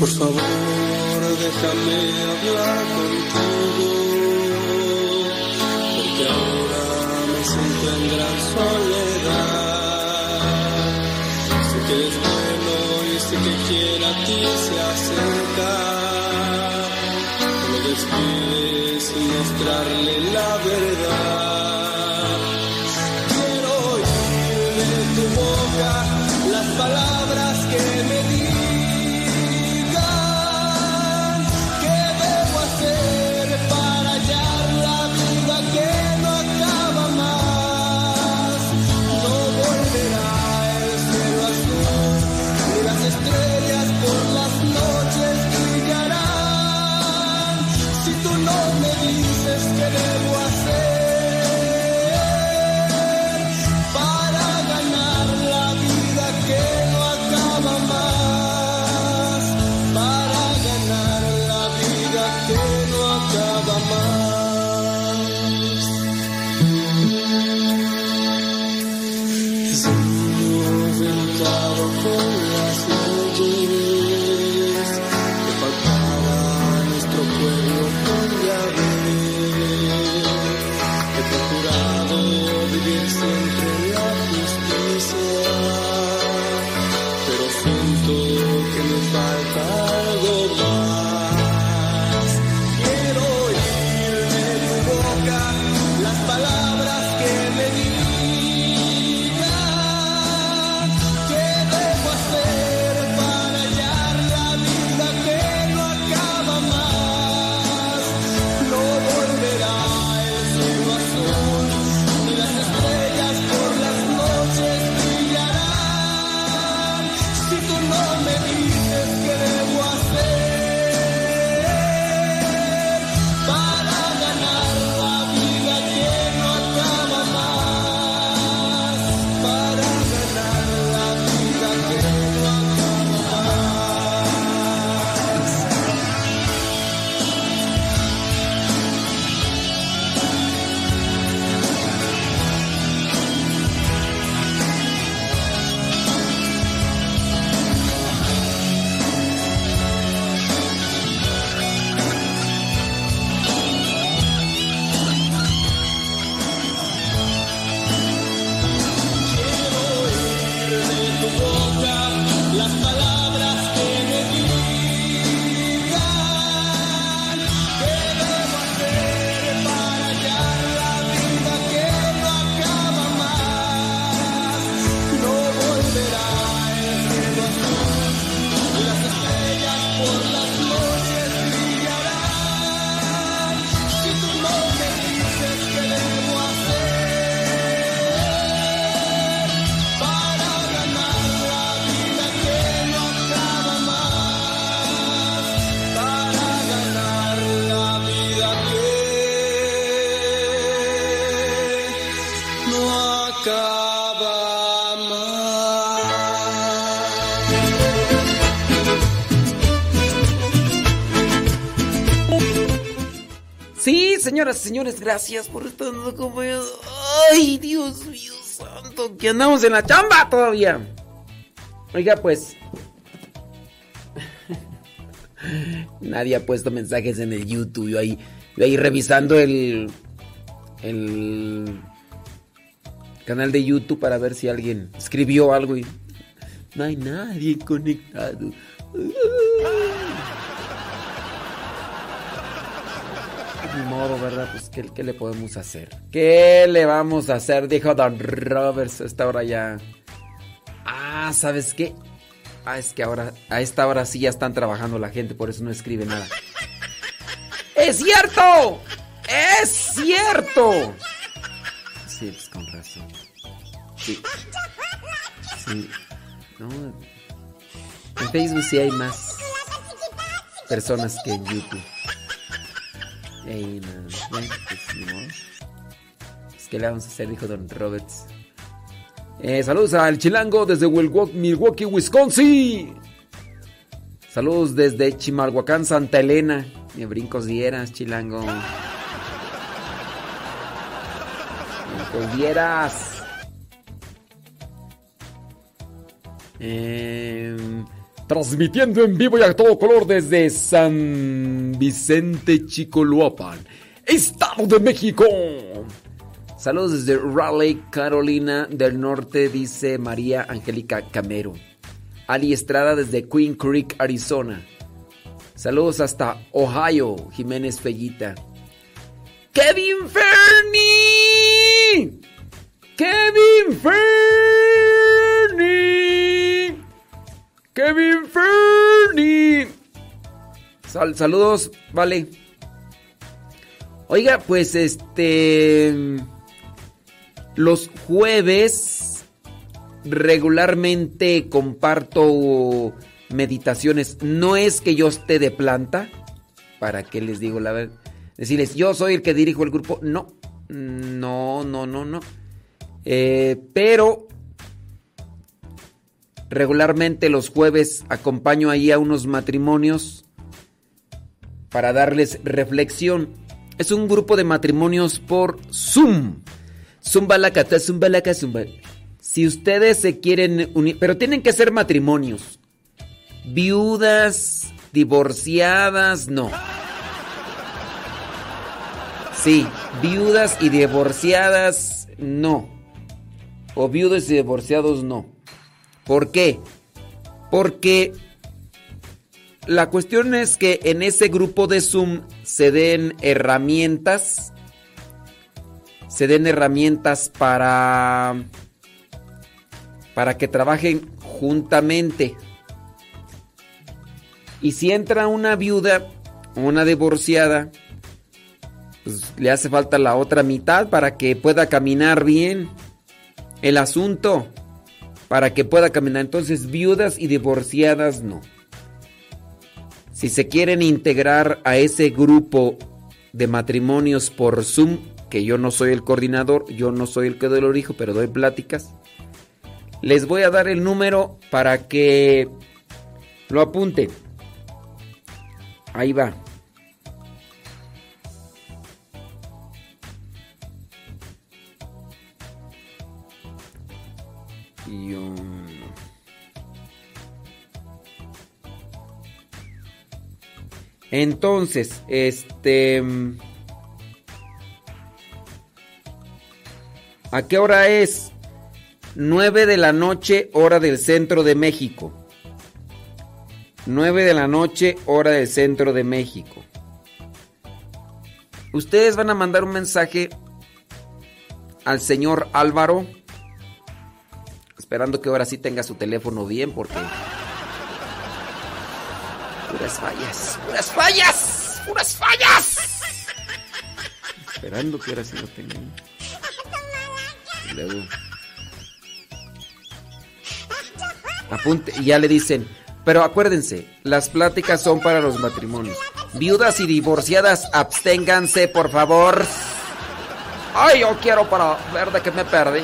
Por favor, déjame hablar contigo, porque ahora me siento en gran soledad. Sé que eres bueno y sé que quiere a ti se acerca. No lo despides sin mostrarle la verdad. Señores, gracias por estar acompañados. Ay, Dios mío santo, que andamos en la chamba todavía. Oiga, pues. Nadie ha puesto mensajes en el YouTube. Yo ahí, ahí revisando el. El canal de YouTube para ver si alguien escribió algo y. No hay nadie conectado. Ni modo, ¿verdad? Pues ¿qué, ¿qué le podemos hacer? ¿Qué le vamos a hacer? Dijo Don Roberts a esta hora ya. Ah, ¿sabes qué? Ah, es que ahora, a esta hora sí ya están trabajando la gente, por eso no escribe nada. ¡Es cierto! ¡Es cierto! Sí, pues con razón. Sí. Sí. No. En Facebook sí hay más personas que en YouTube. Ey, no, que le vamos a hacer, dijo Don Roberts. Eh, saludos al Chilango desde Milwaukee, Wisconsin. Saludos desde Chimalhuacán, Santa Elena. Me brincos dieras, Chilango. Brincos dieras. Eh, transmitiendo en vivo y a todo color desde San Vicente Chicoloapan, Estado de México. Saludos desde Raleigh, Carolina del Norte, dice María Angélica Camero. Ali Estrada desde Queen Creek, Arizona. Saludos hasta Ohio, Jiménez Fellita. Kevin Fernie. Kevin Fernie. Kevin Fernie. saludos, vale. Oiga, pues este... Los jueves regularmente comparto meditaciones. No es que yo esté de planta. ¿Para qué les digo la verdad? Decirles, yo soy el que dirijo el grupo. No, no, no, no, no. Eh, pero regularmente los jueves acompaño ahí a unos matrimonios para darles reflexión. Es un grupo de matrimonios por Zoom. Zumba la cata, zumba. Si ustedes se quieren unir, pero tienen que ser matrimonios. Viudas, divorciadas, no. Sí, viudas y divorciadas, no. O viudos y divorciados, no. ¿Por qué? Porque la cuestión es que en ese grupo de Zoom se den herramientas, se den herramientas para para que trabajen juntamente. Y si entra una viuda una divorciada, pues le hace falta la otra mitad para que pueda caminar bien el asunto, para que pueda caminar. Entonces, viudas y divorciadas no. Si se quieren integrar a ese grupo de matrimonios por Zoom, que yo no soy el coordinador, yo no soy el que doy el origen, pero doy pláticas, les voy a dar el número para que lo apunten. Ahí va. Entonces, este... ¿A qué hora es? 9 de la noche, hora del centro de México. 9 de la noche, hora del centro de México. Ustedes van a mandar un mensaje al señor Álvaro. Esperando que ahora sí tenga su teléfono bien porque... Puras fallas, puras fallas, puras fallas. Esperando que ahora sí lo tenga. Y luego... Apunte, y ya le dicen, pero acuérdense, las pláticas son para los matrimonios. Viudas y divorciadas, absténganse, por favor. Ay, yo quiero para ver de qué me perdí.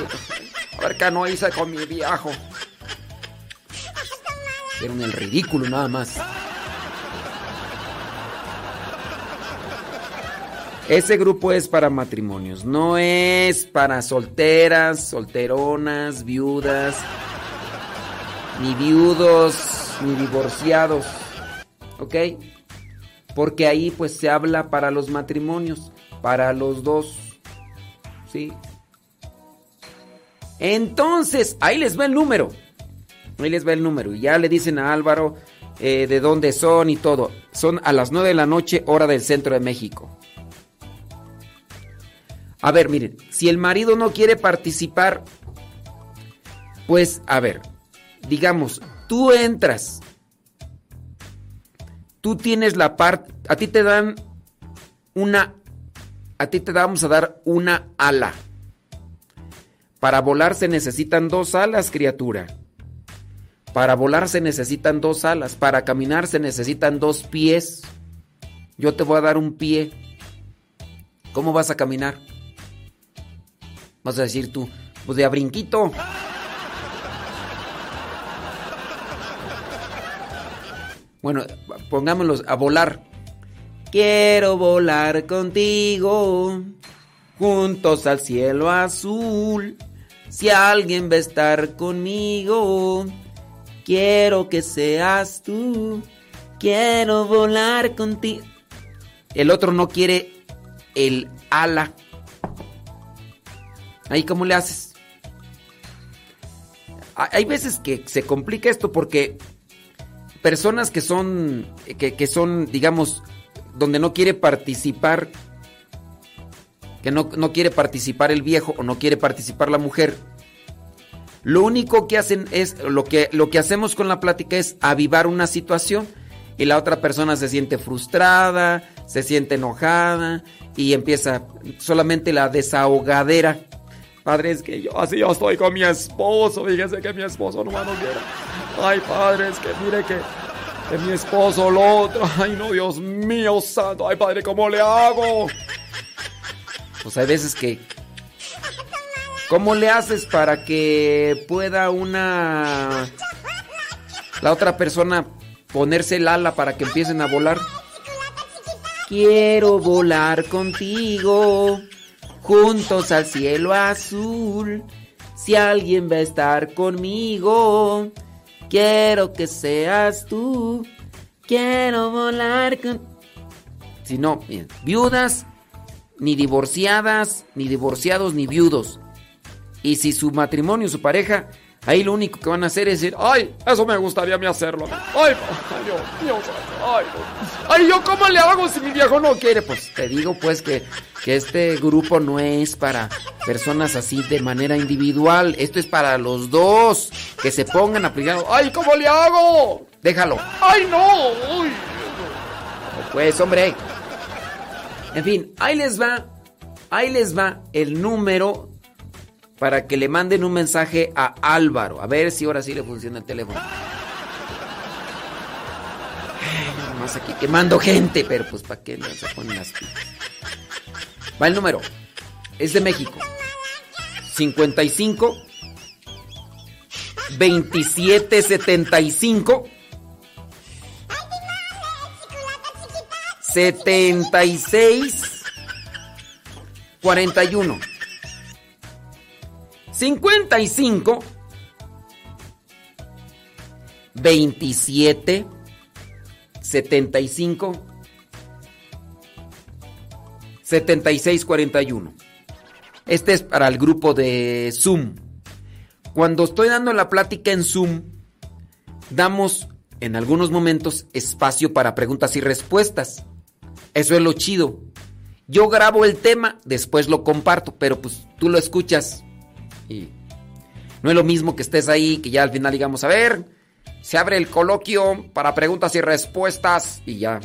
Qué no hice con mi viejo. Hicieron el ridículo nada más. Ese grupo es para matrimonios, no es para solteras, solteronas, viudas ni viudos, ni divorciados. ¿Ok? Porque ahí pues se habla para los matrimonios, para los dos. ¿Sí? Entonces, ahí les va el número. Ahí les va el número. Y ya le dicen a Álvaro eh, de dónde son y todo. Son a las 9 de la noche, hora del centro de México. A ver, miren, si el marido no quiere participar, pues a ver, digamos, tú entras, tú tienes la parte, a ti te dan una, a ti te vamos a dar una ala. Para volar se necesitan dos alas, criatura. Para volar se necesitan dos alas. Para caminar se necesitan dos pies. Yo te voy a dar un pie. ¿Cómo vas a caminar? Vas a decir tú, pues de a brinquito. Bueno, pongámoslos a volar. Quiero volar contigo, juntos al cielo azul. Si alguien va a estar conmigo, Quiero que seas tú. Quiero volar contigo. El otro no quiere el ala. Ahí, ¿cómo le haces? Hay veces que se complica esto porque personas que son, que, son, digamos, donde no quiere participar, que no, quiere participar el viejo o no quiere participar la mujer, lo único que hacen es, lo que, lo que hacemos con la plática es avivar una situación y la otra persona se siente frustrada, se siente enojada y empieza solamente la desahogadera. Padre, es que yo así yo estoy con mi esposo, fíjese que mi esposo no me quiere. Ay, padre, es que mire que, que mi esposo lo otro. Ay, no, Dios mío santo. Ay, padre, ¿cómo le hago? Pues hay veces que ¿Cómo le haces para que pueda una... La otra persona ponerse el ala para que empiecen a volar? Quiero volar contigo, juntos al cielo azul. Si alguien va a estar conmigo, quiero que seas tú. Quiero volar con... Si no, viudas, ni divorciadas, ni divorciados, ni viudos. Y si su matrimonio, su pareja, ahí lo único que van a hacer es decir, ay, eso me gustaría a mí hacerlo. Ay, ay, Dios, Dios, ay, ay, yo cómo le hago si mi viejo no quiere. Pues te digo pues que, que este grupo no es para personas así de manera individual. Esto es para los dos que se pongan a aplicar. Ay, ¿cómo le hago? Déjalo. Ay, no. Pues hombre. En fin, ahí les va. Ahí les va el número para que le manden un mensaje a Álvaro. A ver si ahora sí le funciona el teléfono. nada más aquí quemando gente, pero pues para qué no se ponen las Va el número. Es de México. 55 2775 76 41 55 27 75 76 41. Este es para el grupo de Zoom. Cuando estoy dando la plática en Zoom, damos en algunos momentos espacio para preguntas y respuestas. Eso es lo chido. Yo grabo el tema, después lo comparto, pero pues tú lo escuchas y no es lo mismo que estés ahí, que ya al final digamos, a ver, se abre el coloquio para preguntas y respuestas y ya.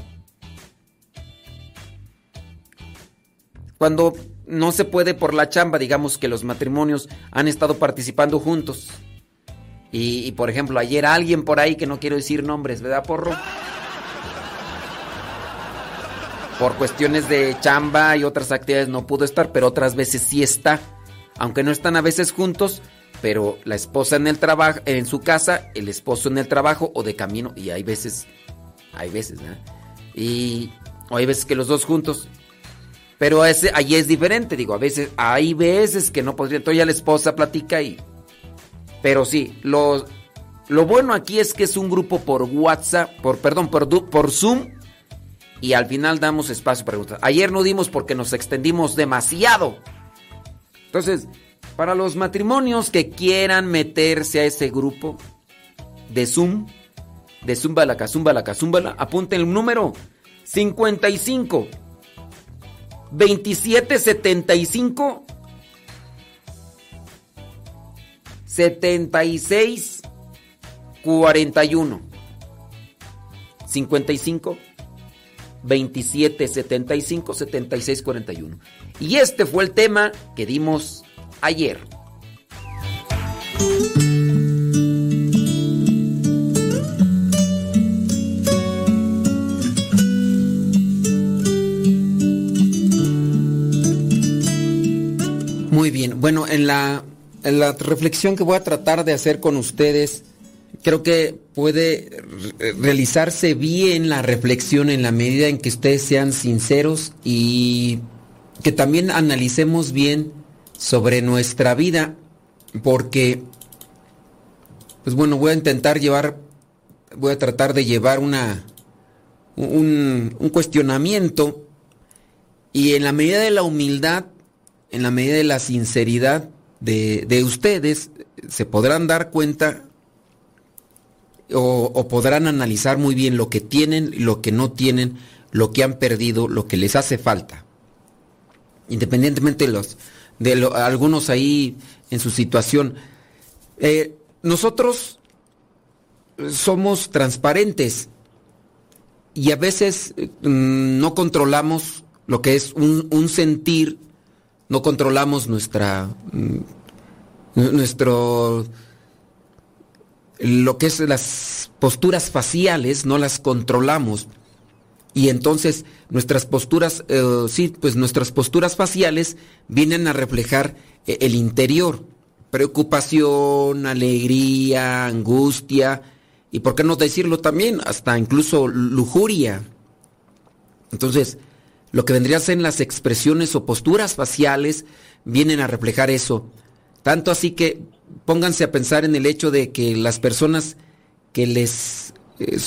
Cuando no se puede por la chamba, digamos que los matrimonios han estado participando juntos. Y, por ejemplo, ayer alguien por ahí que no quiero decir nombres, ¿verdad, porro? Por cuestiones de chamba y otras actividades no pudo estar, pero otras veces sí está aunque no están a veces juntos, pero la esposa en el trabajo, en su casa, el esposo en el trabajo o de camino, y hay veces, hay veces, ¿verdad? Y o hay veces que los dos juntos. Pero ese, ahí es diferente, digo, a veces, hay veces que no podría, entonces ya la esposa platica y... Pero sí, lo, lo bueno aquí es que es un grupo por WhatsApp, por, perdón, por, por Zoom, y al final damos espacio para preguntas. Ayer no dimos porque nos extendimos demasiado. Entonces, para los matrimonios que quieran meterse a ese grupo de Zoom, de Zumbala, Zumbala, Zumbala, apunten el número 55 2775 76 41 55 27 75 76 41. Y este fue el tema que dimos ayer. Muy bien, bueno, en la, en la reflexión que voy a tratar de hacer con ustedes, creo que puede realizarse bien la reflexión en la medida en que ustedes sean sinceros y que también analicemos bien sobre nuestra vida, porque pues bueno, voy a intentar llevar, voy a tratar de llevar una, un, un cuestionamiento y en la medida de la humildad, en la medida de la sinceridad de, de ustedes, se podrán dar cuenta o, podrán analizar muy bien lo que tienen, lo que no tienen, lo que han perdido, lo que les hace falta. Independientemente de los de algunos ahí en su situación. Eh, nosotros somos transparentes y a veces mm, no controlamos lo que es un, un sentir, no controlamos nuestra mm, nuestro lo que es las posturas faciales no las controlamos. Y entonces nuestras posturas eh, sí pues nuestras posturas faciales vienen a reflejar eh, el interior. Preocupación alegría angustia y por qué no decirlo también hasta incluso lujuria. Entonces lo que vendría a ser las expresiones o posturas faciales vienen a reflejar eso. Tanto así que pónganse a pensar en el hecho de que las personas que les eh,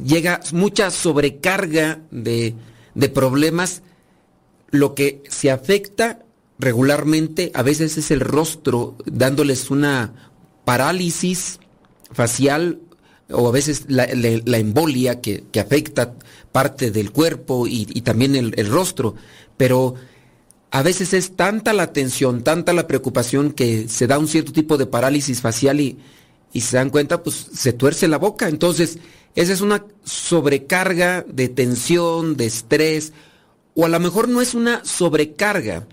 llega mucha sobrecarga de, de problemas, lo que se afecta regularmente a veces es el rostro, dándoles una parálisis facial o a veces la, embolia que, que, afecta parte del cuerpo y, y también el, el, rostro. Pero a veces es tanta la tensión, tanta la preocupación que se da un cierto tipo de parálisis facial y, y se dan cuenta, pues se tuerce la boca. Entonces, esa es una sobrecarga de tensión, de estrés, o a lo mejor no es una sobrecarga,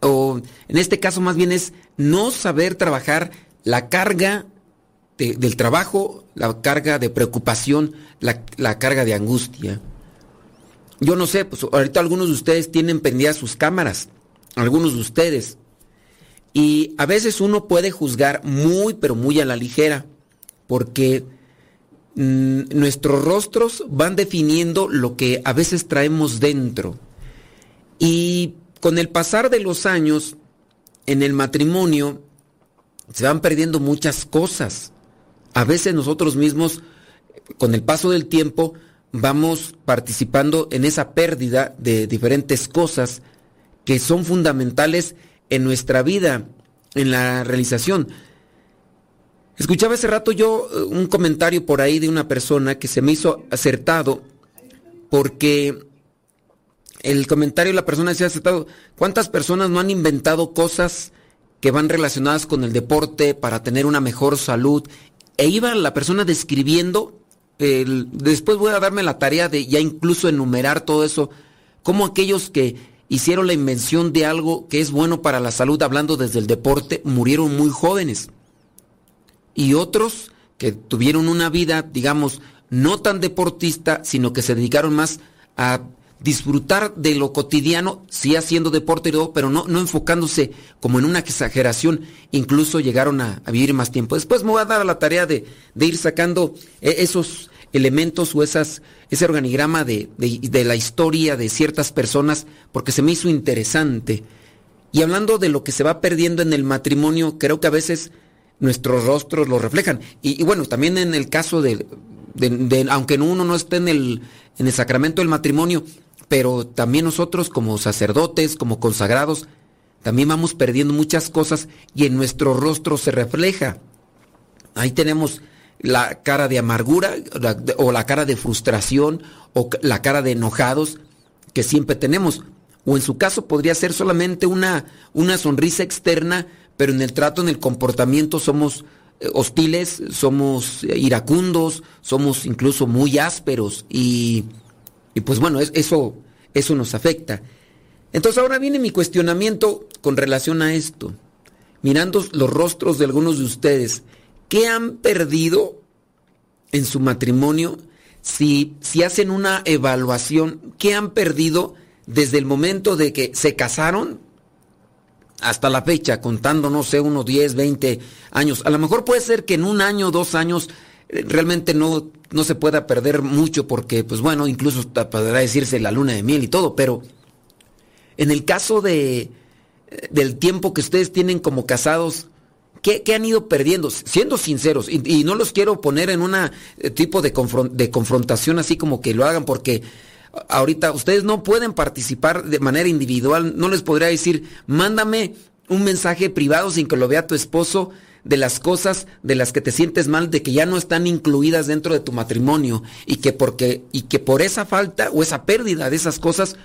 o en este caso más bien es no saber trabajar la carga de, del trabajo, la carga de preocupación, la, la carga de angustia. Yo no sé, pues ahorita algunos de ustedes tienen pendidas sus cámaras, algunos de ustedes. Y a veces uno puede juzgar muy, pero muy a la ligera, porque mmm, nuestros rostros van definiendo lo que a veces traemos dentro. Y con el pasar de los años, en el matrimonio, se van perdiendo muchas cosas. A veces nosotros mismos, con el paso del tiempo, vamos participando en esa pérdida de diferentes cosas que son fundamentales en nuestra vida, en la realización. Escuchaba hace rato yo eh, un comentario por ahí de una persona que se me hizo acertado porque el comentario de la persona decía acertado, ¿cuántas personas no han inventado cosas que van relacionadas con el deporte para tener una mejor salud? E iba la persona describiendo después voy a darme la tarea de ya incluso enumerar todo eso, como aquellos que hicieron la invención de algo que es bueno para la salud, hablando desde el deporte, murieron muy jóvenes. Y otros que tuvieron una vida, digamos, no tan deportista, sino que se dedicaron más a disfrutar de lo cotidiano, sí haciendo deporte pero no, no enfocándose como en una exageración, incluso llegaron a, a, vivir más tiempo. Después me voy a dar la tarea de, de ir sacando eh, esos elementos o esas, ese organigrama de, de, la historia de ciertas personas, porque se me hizo interesante. Y hablando de lo que se va perdiendo en el matrimonio, creo que a veces nuestros rostros lo reflejan. Y, bueno, también en el caso de, de, de, aunque uno no esté en el, en el sacramento del matrimonio, pero también nosotros como sacerdotes, como consagrados, también vamos perdiendo muchas cosas y en nuestro rostro se refleja. Ahí tenemos la cara de amargura o la cara de frustración o la cara de enojados que siempre tenemos. O en su caso podría ser solamente una, una sonrisa externa, pero en el trato, en el comportamiento somos eh, hostiles, somos iracundos, somos incluso muy ásperos y y pues bueno, eso, eso nos afecta. Entonces ahora viene mi cuestionamiento con relación a esto. Mirando los rostros de algunos de ustedes, ¿qué han perdido en su matrimonio? Si, si hacen una evaluación, ¿qué han perdido desde el momento de que se casaron hasta la fecha, contando, no sé, unos 10, 20 años? A lo mejor puede ser que en un año, dos años, realmente no, no se pueda perder mucho porque, pues bueno, incluso podrá decirse la luna de miel y todo, pero en el caso de, del tiempo que ustedes tienen como casados, ¿Qué, han ido perdiendo? Siendo sinceros, y, no los quiero poner en un eh, tipo de confrontación así como que lo hagan porque ahorita ustedes no pueden participar de manera individual, no les podría decir, mándame un mensaje privado sin que lo vea tu esposo de las cosas de las que te sientes mal, de que ya no están incluidas dentro de tu matrimonio y que porque y que por esa falta o esa pérdida de esas cosas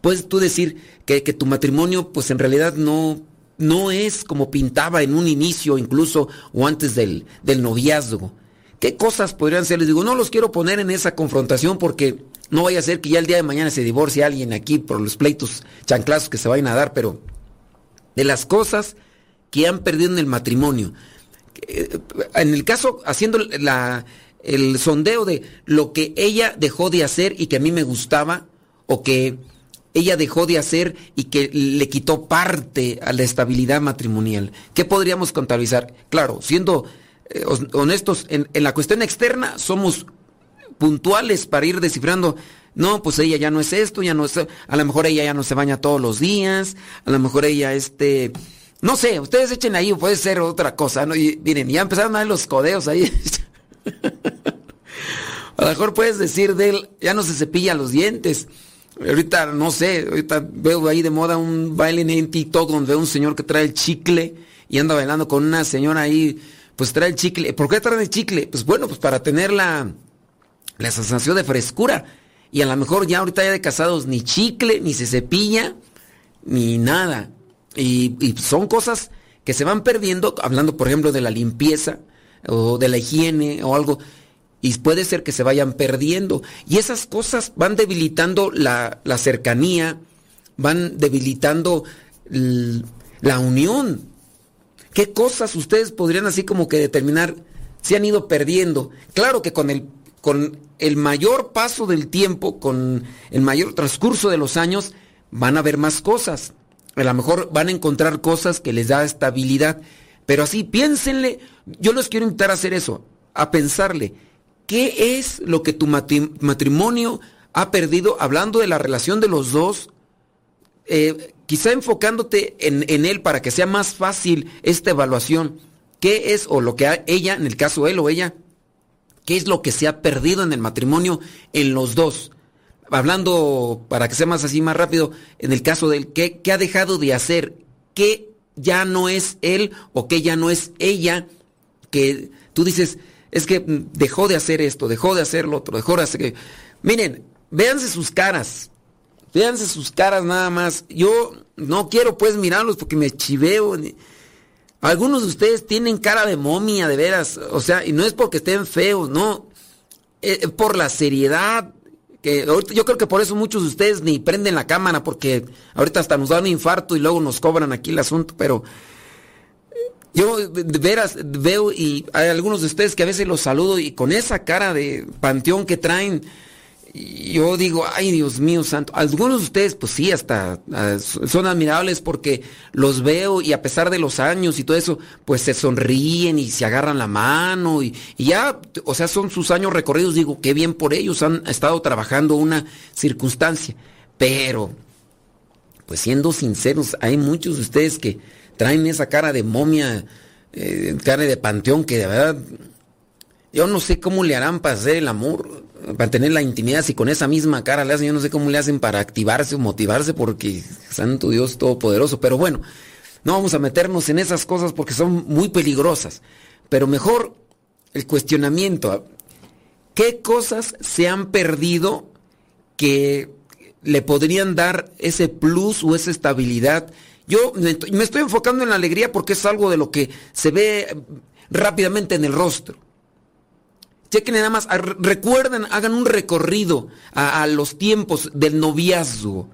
puedes tú decir que, que tu matrimonio pues en realidad no no es como pintaba en un inicio incluso o antes del, del noviazgo. ¿Qué cosas podrían ser? Les digo, no los quiero poner en esa confrontación porque no vaya a ser que ya el día de mañana se divorcie alguien aquí por los pleitos chanclazos que se vayan a dar, pero de las cosas que han perdido en el matrimonio. Eh, en el caso, haciendo la, el sondeo de lo que ella dejó de hacer y que a mí me gustaba, o que ella dejó de hacer y que le quitó parte a la estabilidad matrimonial. ¿Qué podríamos contabilizar? Claro, siendo eh, honestos, en, en, la cuestión externa somos puntuales para ir descifrando. No, pues ella ya no es esto, ya no es. A lo mejor ella ya no se baña todos los días, a lo mejor ella este. No sé, ustedes echen ahí, puede ser otra cosa, ¿no? Y miren, ya empezaron a ver los codeos ahí. a lo mejor puedes decir de él, ya no se cepilla los dientes. Ahorita, no sé, ahorita veo ahí de moda un baile en TikTok donde veo un señor que trae el chicle y anda bailando con una señora ahí, pues trae el chicle. ¿Por qué trae el chicle? Pues bueno, pues para tener la, la sensación de frescura. Y a lo mejor ya ahorita ya de casados ni chicle, ni se cepilla, ni nada. Y, son cosas que se van perdiendo, hablando por ejemplo de la limpieza o de la higiene o algo y puede ser que se vayan perdiendo. Y esas cosas van debilitando la, la cercanía, van debilitando la unión. ¿Qué cosas ustedes podrían así como que determinar se han ido perdiendo? Claro que con el, con el mayor paso del tiempo, con el mayor transcurso de los años, van a haber más cosas. A lo mejor van a encontrar cosas que les da estabilidad. Pero así, piénsenle, yo les quiero invitar a hacer eso, a pensarle ¿Qué es lo que tu matrimonio ha perdido? Hablando de la relación de los dos, eh, quizá enfocándote en, él para que sea más fácil esta evaluación. ¿Qué es, o lo que ella, en el caso él o ella, qué es lo que se ha perdido en el matrimonio en los dos? Hablando, para que sea más así, más rápido, en el caso de él, ¿qué, qué ha dejado de hacer? ¿Qué ya no es él o qué ya no es ella? Que tú dices, es que dejó de hacer esto, dejó de hacer lo otro, dejó de hacer que... Miren, véanse sus caras, véanse sus caras nada más. Yo no quiero pues mirarlos porque me chiveo. Algunos de ustedes tienen cara de momia, de veras. O sea, y no es porque estén feos, no. Es por la seriedad. Que yo creo que por eso muchos de ustedes ni prenden la cámara porque ahorita hasta nos dan un infarto y luego nos cobran aquí el asunto, pero yo de veras veo y hay algunos de ustedes que a veces los saludo y con esa cara de panteón que traen, yo digo, ay Dios mío santo, algunos de ustedes pues sí, hasta ah, son admirables porque los veo y a pesar de los años y todo eso, pues se sonríen y se agarran la mano y, ya, o sea, son sus años recorridos, digo, qué bien por ellos, han estado trabajando una circunstancia, pero, pues siendo sinceros, hay muchos de ustedes que traen esa cara de momia, eh, cara de panteón, que de verdad, yo no sé cómo le harán para hacer el amor, para tener la intimidad, si con esa misma cara le hacen, yo no sé cómo le hacen para activarse o motivarse, porque Santo Dios Todopoderoso, pero bueno, no vamos a meternos en esas cosas porque son muy peligrosas, pero mejor el cuestionamiento, ¿qué cosas se han perdido que le podrían dar ese plus o esa estabilidad? Yo me estoy enfocando en la alegría porque es algo de lo que se ve rápidamente en el rostro. Chequen nada más, recuerden, hagan un recorrido a, los tiempos del noviazgo.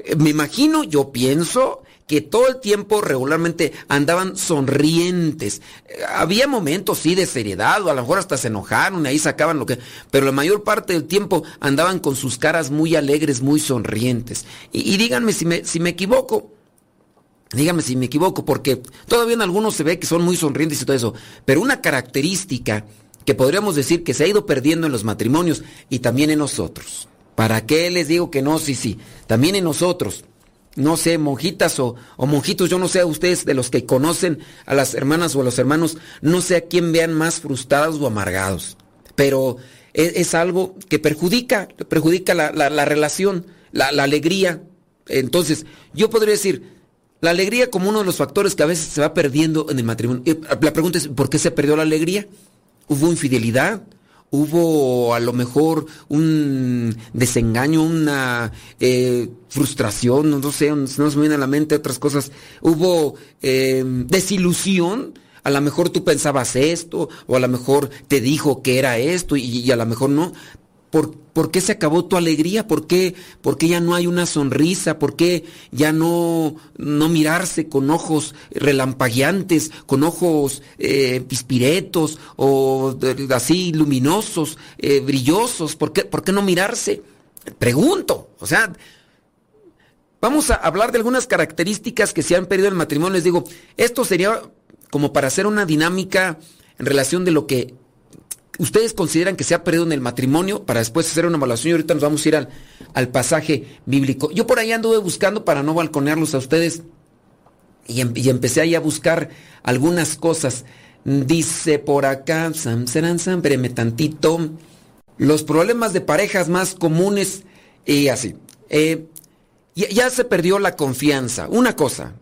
Eh, me imagino, yo pienso que todo el tiempo regularmente andaban sonrientes. Eh, había momentos, sí, de seriedad, o a lo mejor hasta se enojaron, y ahí sacaban lo que... Pero la mayor parte del tiempo andaban con sus caras muy alegres, muy sonrientes. Y, díganme si me, si me equivoco, Dígame si me equivoco, porque todavía en algunos se ve que son muy sonrientes y todo eso, pero una característica que podríamos decir que se ha ido perdiendo en los matrimonios y también en nosotros. ¿Para qué les digo que no? Sí, sí, también en nosotros. no sé, monjitas o, monjitos, yo no sé a ustedes de los que conocen a las hermanas o a los hermanos, no sé a quién vean más frustrados o amargados, pero es, algo que perjudica, perjudica la, relación, la, alegría. Entonces, yo podría decir, la alegría como uno de los factores que a veces se va perdiendo en el matrimonio. La pregunta es, ¿por qué se perdió la alegría? ¿Hubo infidelidad? hubo a lo mejor un desengaño, una eh, frustración, no sé, no se me viene a la mente otras cosas, hubo eh, desilusión, a lo mejor tú pensabas esto, o a lo mejor te dijo que era esto y a lo mejor no, ¿Por, qué se acabó tu alegría? ¿Por qué, ¿Por qué, ya no hay una sonrisa? ¿Por qué ya no, no mirarse con ojos relampagueantes, con ojos eh, pispiretos o así luminosos, eh, brillosos? ¿Por qué, ¿Por qué no mirarse? Pregunto, o sea, vamos a hablar de algunas características que se han perdido en el matrimonio. Les digo, esto sería como para hacer una dinámica en relación de lo que ustedes consideran que se ha perdido en el matrimonio para después hacer una evaluación y ahorita nos vamos a ir al, pasaje bíblico. Yo por ahí anduve buscando para no balconearlos a ustedes y, em, empecé ahí a buscar algunas cosas. Dice por acá, sam, serán, sam, tantito, los problemas de parejas más comunes y así. Eh, ya, se perdió la confianza. Una cosa,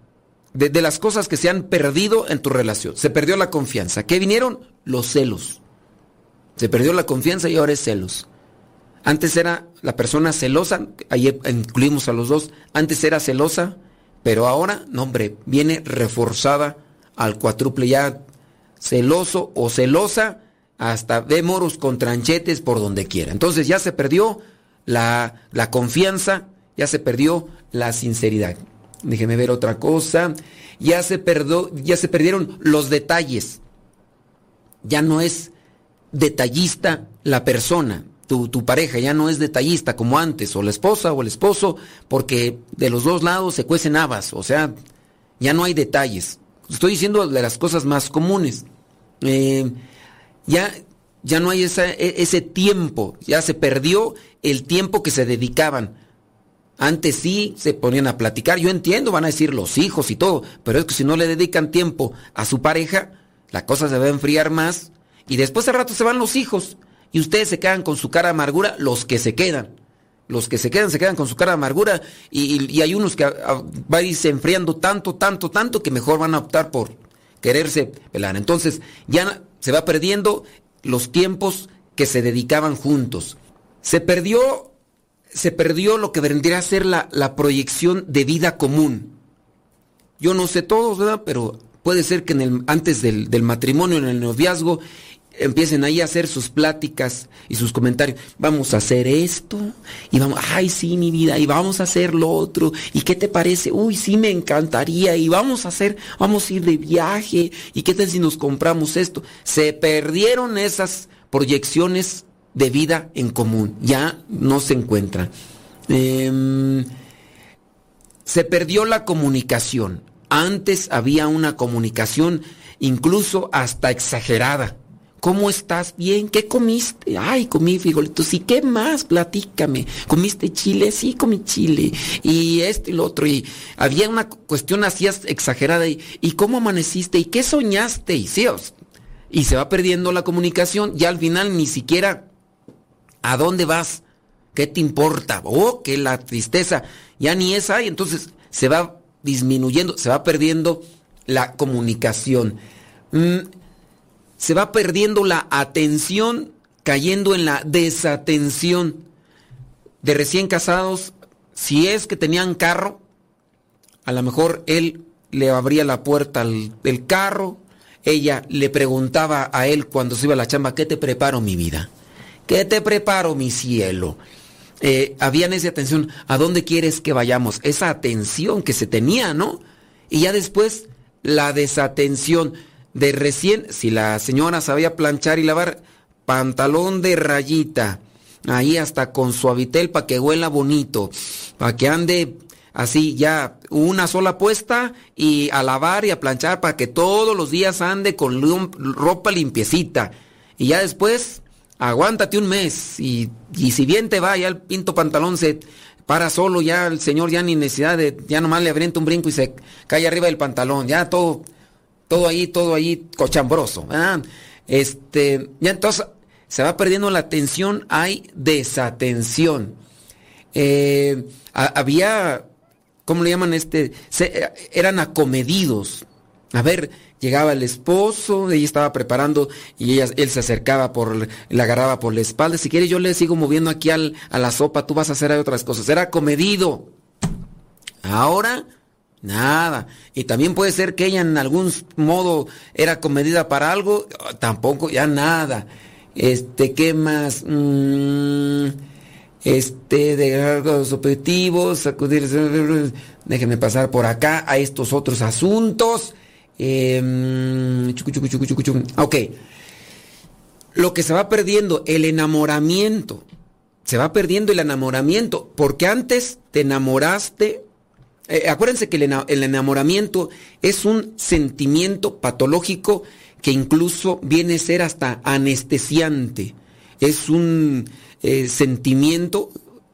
de, de las cosas que se han perdido en tu relación, se perdió la confianza. ¿Qué vinieron? Los celos. Se perdió la confianza y ahora es celos. Antes era la persona celosa, ahí incluimos a los dos, antes era celosa, pero ahora, no hombre, viene reforzada al cuádruple ya celoso o celosa, hasta de moros con tranchetes por donde quiera. Entonces ya se perdió la, la confianza, ya se perdió la sinceridad. Déjeme ver otra cosa. Ya se, perdió, ya se perdieron los detalles. Ya no es detallista la persona. Tu, tu, pareja ya no es detallista como antes, o la esposa o el esposo, porque de los dos lados se cuecen habas, o sea, ya no hay detalles. Estoy diciendo de las cosas más comunes. Eh, ya, ya no hay e, ese tiempo, ya se perdió el tiempo que se dedicaban. Antes sí se ponían a platicar, yo entiendo, van a decir los hijos y todo, pero es que si no le dedican tiempo a su pareja, la cosa se va a enfriar más y después de rato se van los hijos. Y ustedes se quedan con su cara de amargura, los que se quedan. Los que se quedan, se quedan con su cara de amargura. Y, hay unos que va a irse enfriando tanto, tanto, tanto, que mejor van a optar por quererse pelar. Entonces, ya se va perdiendo los tiempos que se dedicaban juntos. Se perdió, se perdió lo que vendría a ser la, proyección de vida común. Yo no sé todos, ¿verdad? Pero puede ser que en el, antes del matrimonio, en el noviazgo, empiecen ahí a hacer sus pláticas y sus comentarios. Vamos a hacer esto y vamos, ay sí mi vida, y vamos a hacer lo otro. ¿Y qué te parece? Uy, sí me encantaría y vamos a hacer, vamos a ir de viaje y qué tal si nos compramos esto. Se perdieron esas proyecciones de vida en común, ya no se encuentran. Em, se perdió la comunicación. Antes había una comunicación incluso hasta exagerada ¿Cómo estás? Bien. ¿Qué comiste? Ay, comí frijolitos. ¿Y qué más? Platícame. ¿Comiste chile? Sí, comí chile. Y esto y lo otro. Y había una cuestión así exagerada. ¿Y, cómo amaneciste? ¿Y qué soñaste? Y sí, y se va perdiendo la comunicación. Ya al final ni siquiera ¿a dónde vas? ¿Qué te importa? Oh, que la tristeza. Ya ni es ahí. Entonces se va disminuyendo, se va perdiendo la comunicación. Mm, se va perdiendo la atención, cayendo en la desatención. De recién casados, si es que tenían carro, a lo mejor él le abría la puerta del carro, ella le preguntaba a él cuando se iba a la chamba, ¿qué te preparo mi vida? ¿Qué te preparo mi cielo? Eh, habían esa atención, ¿a dónde quieres que vayamos? Esa atención que se tenía, ¿no? Y ya después la desatención de recién, si la señora sabía planchar y lavar, pantalón de rayita, ahí hasta con suavitel para que huela bonito, para que ande así ya una sola puesta y a lavar y a planchar para que todos los días ande con ropa limpiecita. Y ya después aguántate un mes y, y si bien te va, ya el pinto pantalón se para solo, ya el señor ya ni necesidad de, ya nomás le abrienta un brinco y se cae arriba del pantalón, ya todo, todo ahí, todo ahí cochambroso, Este, ya entonces se va perdiendo la atención, hay desatención. Eh, había, ¿cómo le llaman este? eran acomedidos. A ver, llegaba el esposo, ella estaba preparando y él se acercaba por, le agarraba por la espalda. Si quieres, yo le sigo moviendo aquí a la sopa, tú vas a hacer otras cosas. Era comedido. Ahora, nada. Y también puede ser que ella en algún modo era comedida para algo, tampoco, ya nada. Este, ¿qué más? Mm, este, de algo objetivos, sacudir, déjenme pasar por acá a estos otros asuntos. Eh, ok. Lo que se va perdiendo, el enamoramiento. Se va perdiendo el enamoramiento. Porque antes te enamoraste. Eh, acuérdense que el enamoramiento es un sentimiento patológico que incluso viene a ser hasta anestesiante. Es un eh, sentimiento,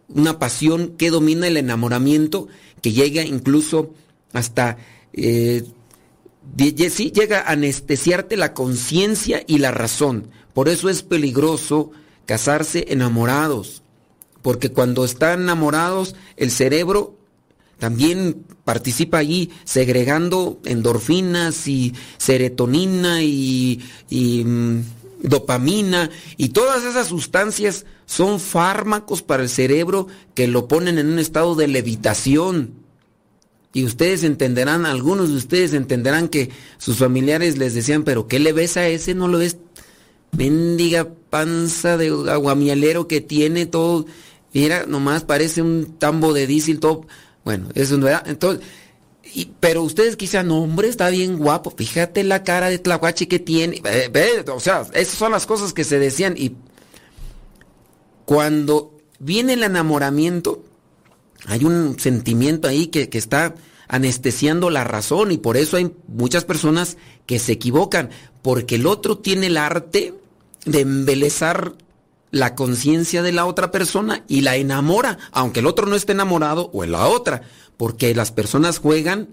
una pasión que domina el enamoramiento, que llega incluso hasta eh, sí llega a anestesiarte la conciencia y la razón. Por eso es peligroso casarse enamorados. Porque cuando están enamorados, el cerebro también participa allí segregando endorfinas y serotonina y, mm, dopamina y todas esas sustancias son fármacos para el cerebro que lo ponen en un estado de levitación. Y ustedes entenderán, algunos de ustedes entenderán que sus familiares les decían, pero ¿qué le ves a ese? ¿No lo ves? Mendiga panza de aguamielero que tiene todo. Mira, nomás parece un tambo de diésel todo. Bueno, eso no era. Entonces, pero ustedes quizás, no, hombre, está bien guapo. Fíjate la cara de Tlahuachi que tiene. o sea, esas son las cosas que se decían. Y cuando viene el enamoramiento, hay un sentimiento ahí que, está anestesiando la razón y por eso hay muchas personas que se equivocan, porque el otro tiene el arte de embelezar la conciencia de la otra persona y la enamora, aunque el otro no esté enamorado o en la otra, porque las personas juegan,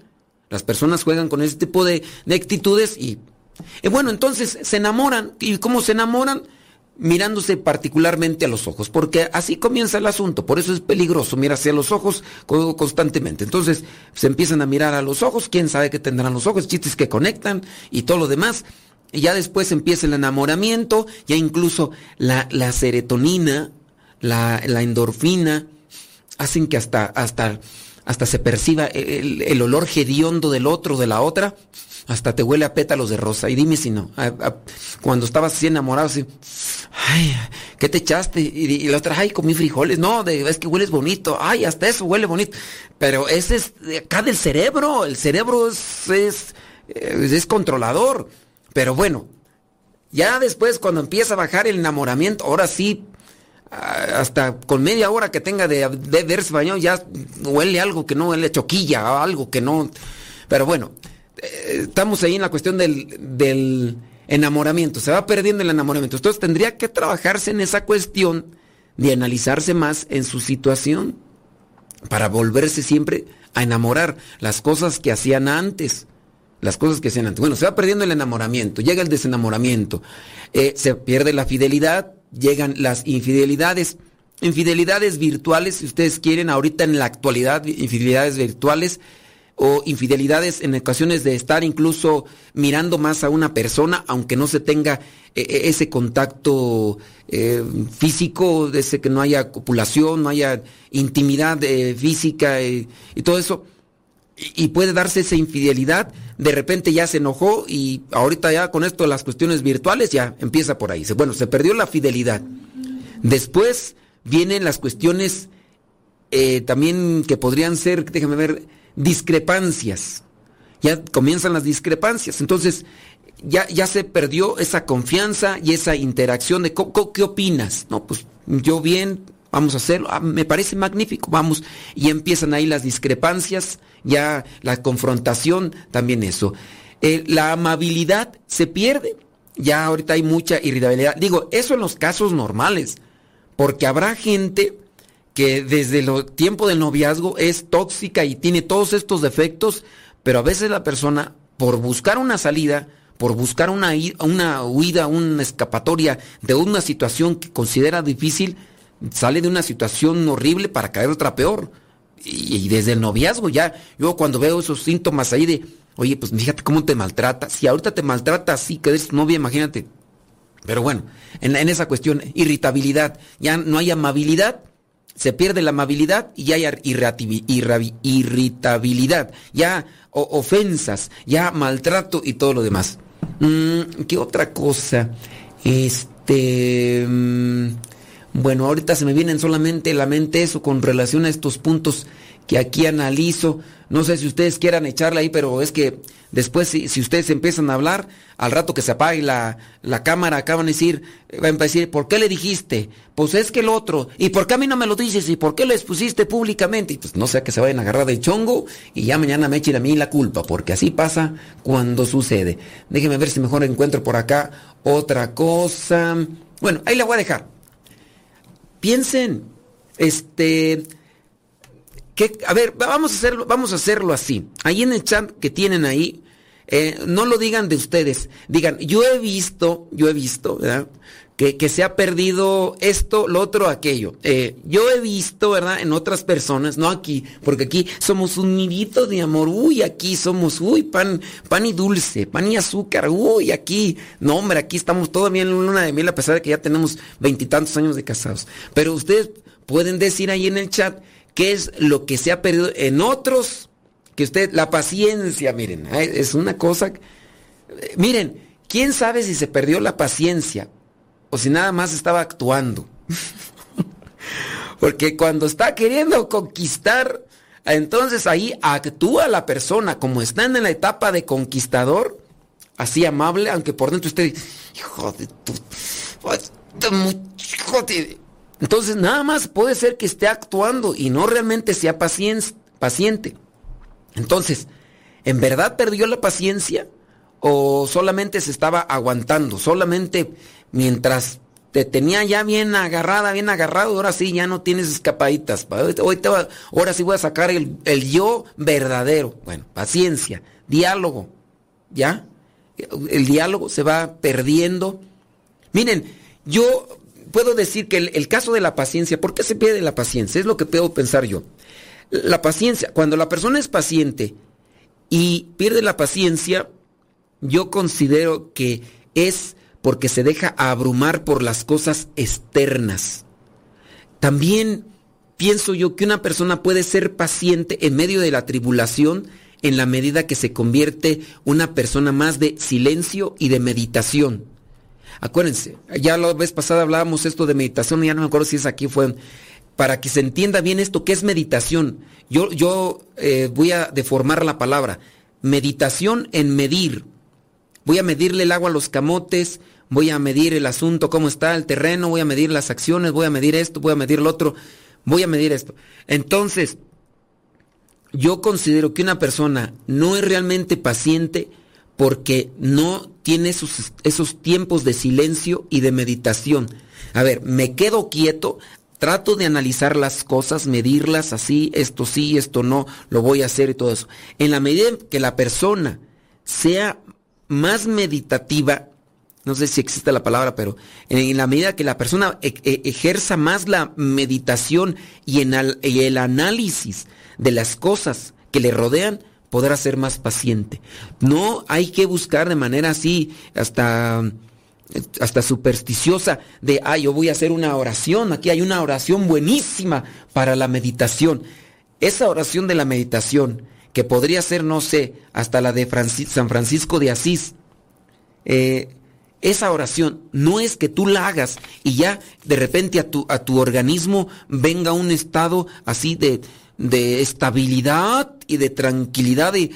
las personas juegan con ese tipo de, actitudes y, y bueno, entonces se enamoran. ¿Y cómo se enamoran? mirándose particularmente a los ojos, porque así comienza el asunto, por eso es peligroso mirarse a los ojos constantemente. Entonces se empiezan a mirar a los ojos, quién sabe qué tendrán los ojos, chistes que conectan y todo lo demás. Y ya después empieza el enamoramiento, ya incluso la, serotonina, la, endorfina, hacen que hasta, hasta, hasta se perciba el, olor hediondo del otro, de la otra, hasta te huele a pétalos de rosa. Y dime si no. cuando estabas así enamorado, así, ay, ¿qué te echaste? Y, la otra, ay, comí frijoles. No, de, es que hueles bonito. Ay, hasta eso huele bonito. Pero ese es acá del cerebro. El cerebro es, es, es controlador. Pero bueno, ya después cuando empieza a bajar el enamoramiento, ahora sí, hasta con media hora que tenga de, verse bañado, ya huele algo que no huele choquilla, algo que no. Pero bueno, estamos ahí en la cuestión del, enamoramiento, se va perdiendo el enamoramiento. Entonces tendría que trabajarse en esa cuestión de analizarse más en su situación para volverse siempre a enamorar las cosas que hacían antes. Las cosas que hacían antes. Bueno, se va perdiendo el enamoramiento, llega el desenamoramiento, eh, se pierde la fidelidad, llegan las infidelidades. Infidelidades virtuales, si ustedes quieren, ahorita en la actualidad, infidelidades virtuales, o infidelidades en ocasiones de estar incluso mirando más a una persona, aunque no se tenga eh, eh, ese contacto físico, de ese que no haya copulación, no haya intimidad física y, todo eso. Y, puede darse esa infidelidad, de repente ya se enojó y ahorita ya con esto las cuestiones virtuales ya empieza por ahí. Bueno, se perdió la fidelidad. Después vienen las cuestiones también que podrían ser, déjame ver, discrepancias. Ya comienzan las discrepancias. Entonces, ya, ya se perdió esa confianza y esa interacción de ¿qué opinas? No, pues yo bien, vamos a hacerlo, ah, me parece magnífico, vamos. Y empiezan ahí las discrepancias, ya la confrontación, también eso. Eh, la amabilidad se pierde. ya ahorita hay mucha irritabilidad. Digo, eso en los casos normales, porque habrá gente que desde el tiempo del noviazgo es tóxica y tiene todos estos defectos, pero a veces la persona, por buscar una salida, por buscar una, una huida, una escapatoria de una situación que considera difícil, sale de una situación horrible para caer otra peor. Y, desde el noviazgo ya, yo cuando veo esos síntomas ahí de, oye, pues fíjate cómo te maltrata. Si ahorita te maltrata así, que eres novia, imagínate. Pero bueno, en, en esa cuestión, irritabilidad, ya no hay amabilidad, se pierde la amabilidad y ya hay irritabilidad, ya ofensas, ya maltrato y todo lo demás. Mm, ¿Qué otra cosa? Este... Bueno, ahorita se me vienen solamente la mente eso con relación a estos puntos que aquí analizo. No sé si ustedes quieran echarle ahí, pero es que después si, ustedes empiezan a hablar, al rato que se apague la, cámara, acaban de decir, van a decir, ¿por qué le dijiste? Pues es que el otro, ¿y por qué a mí no me lo dices? ¿Y por qué lo expusiste públicamente? Y pues no sea que se vayan a agarrar de chongo y ya mañana me echen a mí la culpa, porque así pasa cuando sucede. Déjenme ver si mejor encuentro por acá otra cosa. Bueno, ahí la voy a dejar. Piensen, este a ver, vamos a hacerlo, vamos a hacerlo así. Ahí en el chat que tienen ahí, eh, no lo digan de ustedes, digan, yo he visto, yo he visto, ¿verdad? Que, se ha perdido esto, lo otro, aquello. Eh, yo he visto, ¿verdad? En otras personas, no aquí, porque aquí somos un nidito de amor, uy, aquí somos, uy, pan, pan y dulce, pan y azúcar, uy, aquí, no, hombre, aquí estamos todavía en luna de miel a pesar de que ya tenemos veintitantos años de casados. Pero ustedes pueden decir ahí en el chat, qué es lo que se ha perdido en otros, que usted, la paciencia, miren, es una cosa, miren, ¿quién sabe si se perdió la paciencia o si nada más estaba actuando? Porque cuando está queriendo conquistar, entonces ahí actúa la persona, como está en la etapa de conquistador, así amable, aunque por dentro usted, hijo de tu, de, entonces, nada más puede ser que esté actuando y no realmente sea paciente. Entonces, ¿en verdad perdió la paciencia? ¿O solamente se estaba aguantando? Solamente mientras te tenía ya bien agarrada, bien agarrado, ahora sí ya no tienes escapaditas. Hoy te ahora sí voy a sacar el, el yo verdadero. Bueno, paciencia, diálogo, ¿ya? El diálogo se va perdiendo. Miren, yo puedo decir que el, caso de la paciencia, ¿por qué se pierde la paciencia? Es lo que puedo pensar yo. La paciencia, cuando la persona es paciente y pierde la paciencia, yo considero que es porque se deja abrumar por las cosas externas. También pienso yo que una persona puede ser paciente en medio de la tribulación en la medida que se convierte una persona más de silencio y de meditación. Acuérdense, ya la vez pasada hablábamos esto de meditación, ya no me acuerdo si es aquí fue para que se entienda bien esto, ¿qué es meditación? Yo, yo eh, voy a deformar la palabra. Meditación en medir. Voy a medirle el agua a los camotes, voy a medir el asunto, cómo está el terreno, voy a medir las acciones, voy a medir esto, voy a medir lo otro, voy a medir esto. Entonces, yo considero que una persona no es realmente paciente porque no tiene esos, esos tiempos de silencio y de meditación. A ver, me quedo quieto, trato de analizar las cosas, medirlas así, esto sí, esto no, lo voy a hacer y todo eso. En la medida que la persona sea más meditativa, no sé si existe la palabra, pero en la medida que la persona e, e, ejerza más la meditación y, el análisis de las cosas que le rodean, podrá ser más paciente. No hay que buscar de manera así, hasta, hasta supersticiosa, de, ah, yo voy a hacer una oración, aquí hay una oración buenísima para la meditación. Esa oración de la meditación, que podría ser, no sé, hasta la de San Francisco de Asís, eh, esa oración no es que tú la hagas y ya de repente a tu, a tu organismo venga un estado así de, de estabilidad y de tranquilidad y,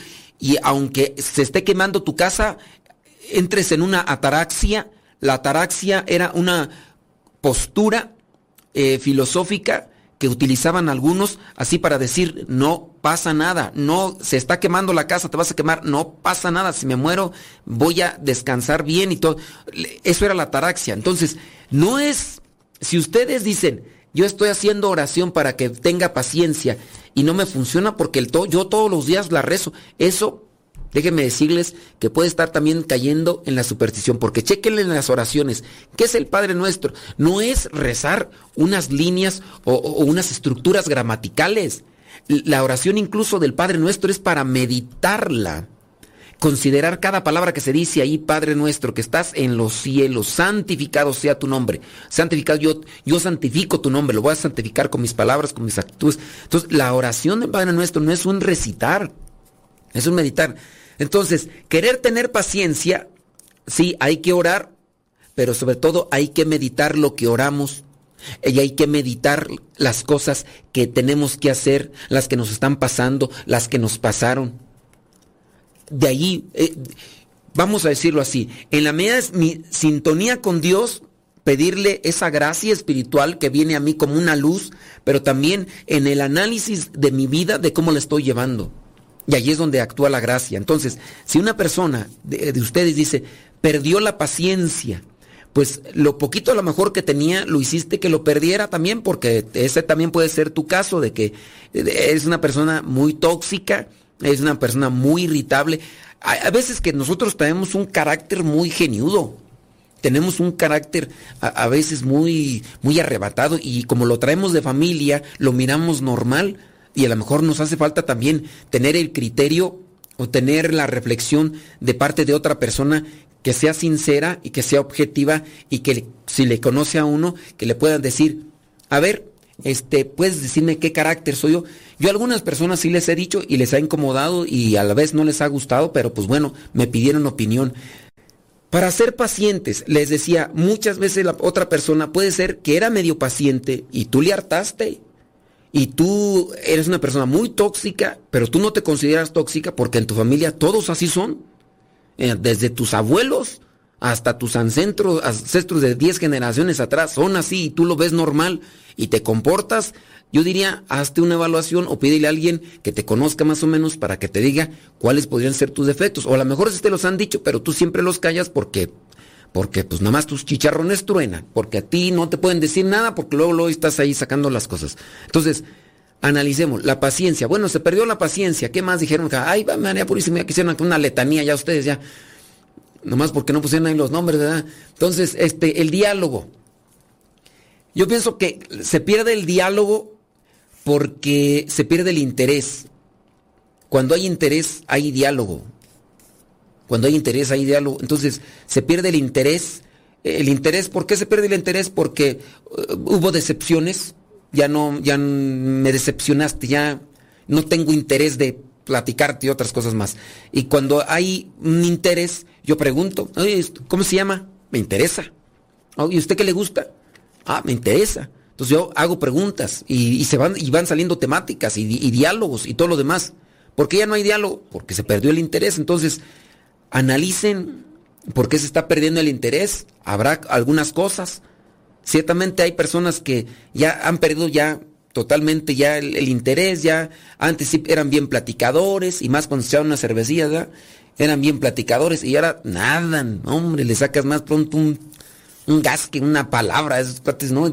aunque se esté quemando tu casa, entres en una ataraxia. La ataraxia era una postura eh, filosófica que utilizaban algunos así para decir, no pasa nada, no se está quemando la casa, te vas a quemar, no pasa nada, si me muero voy a descansar bien y todo. Eso era la taraxia. Entonces, no es, si ustedes dicen, yo estoy haciendo oración para que tenga paciencia y no me funciona porque el yo todos los días la rezo, eso Déjenme decirles que puede estar también cayendo en la superstición, porque chequenle en las oraciones. ¿Qué es el Padre Nuestro? No es rezar unas líneas o, o unas estructuras gramaticales. La oración incluso del Padre Nuestro es para meditarla. Considerar cada palabra que se dice ahí, Padre nuestro, que estás en los cielos, santificado sea tu nombre. Santificado, yo, yo santifico tu nombre, lo voy a santificar con mis palabras, con mis actitudes. Entonces, la oración del Padre nuestro no es un recitar, es un meditar. Entonces, querer tener paciencia, sí, hay que orar, pero sobre todo hay que meditar lo que oramos. Y hay que meditar las cosas que tenemos que hacer, las que nos están pasando, las que nos pasaron. De ahí, eh, vamos a decirlo así, en la medida de mi sintonía con Dios, pedirle esa gracia espiritual que viene a mí como una luz, pero también en el análisis de mi vida, de cómo la estoy llevando. Y allí es donde actúa la gracia. Entonces, si una persona de, ustedes dice, perdió la paciencia, pues lo poquito a lo mejor que tenía lo hiciste que lo perdiera también, porque ese también puede ser tu caso, de que es una persona muy tóxica, es una persona muy irritable. A, veces que nosotros tenemos un carácter muy geniudo, tenemos un carácter a, a, veces muy, muy arrebatado y como lo traemos de familia, lo miramos normal y a lo mejor nos hace falta también tener el criterio o tener la reflexión de parte de otra persona que sea sincera y que sea objetiva y que si le conoce a uno, que le puedan decir, a ver, este, puedes decirme qué carácter soy yo. Yo a algunas personas sí les he dicho y les ha incomodado y a la vez no les ha gustado, pero pues bueno, me pidieron opinión. Para ser pacientes, les decía, muchas veces la otra persona puede ser que era medio paciente y tú le hartaste y tú eres una persona muy tóxica, pero tú no te consideras tóxica porque en tu familia todos así son. Eh, desde tus abuelos hasta tus ancestros, ancestros de 10 generaciones atrás son así y tú lo ves normal y te comportas, yo diría, hazte una evaluación o pídele a alguien que te conozca más o menos para que te diga cuáles podrían ser tus defectos. O a lo mejor si te los han dicho, pero tú siempre los callas porque porque pues nada más tus chicharrones truenan, porque a ti no te pueden decir nada porque luego, luego estás ahí sacando las cosas. Entonces, analicemos, la paciencia. Bueno, se perdió la paciencia. ¿Qué más dijeron? Ay, va María Purísima, ya quisieron una letanía ya ustedes ya. Nomás porque no pusieron ahí los nombres, ¿verdad? Entonces, este, el diálogo. Yo pienso que se pierde el diálogo porque se pierde el interés. Cuando hay interés, hay diálogo. Cuando hay interés, hay diálogo. Entonces, se pierde el interés. El interés, ¿por qué se pierde el interés? Porque uh, hubo decepciones. Ya no, ya me decepcionaste, ya no tengo interés de platicarte y otras cosas más. Y cuando hay un interés, yo pregunto, ¿cómo se llama? Me interesa. ¿Y usted qué le gusta? Ah, me interesa. Entonces yo hago preguntas y, se van, y van saliendo temáticas y, y, diálogos y todo lo demás. ¿Por qué ya no hay diálogo? Porque se perdió el interés. Entonces, analicen por qué se está perdiendo el interés. Habrá algunas cosas. Ciertamente hay personas que ya han perdido ya totalmente ya el, interés, ya antes sí eran bien platicadores y más cuando se una cervecilla, eran bien platicadores y ahora nada, hombre, le sacas más pronto un, gas que una palabra, esos cuates, ¿no?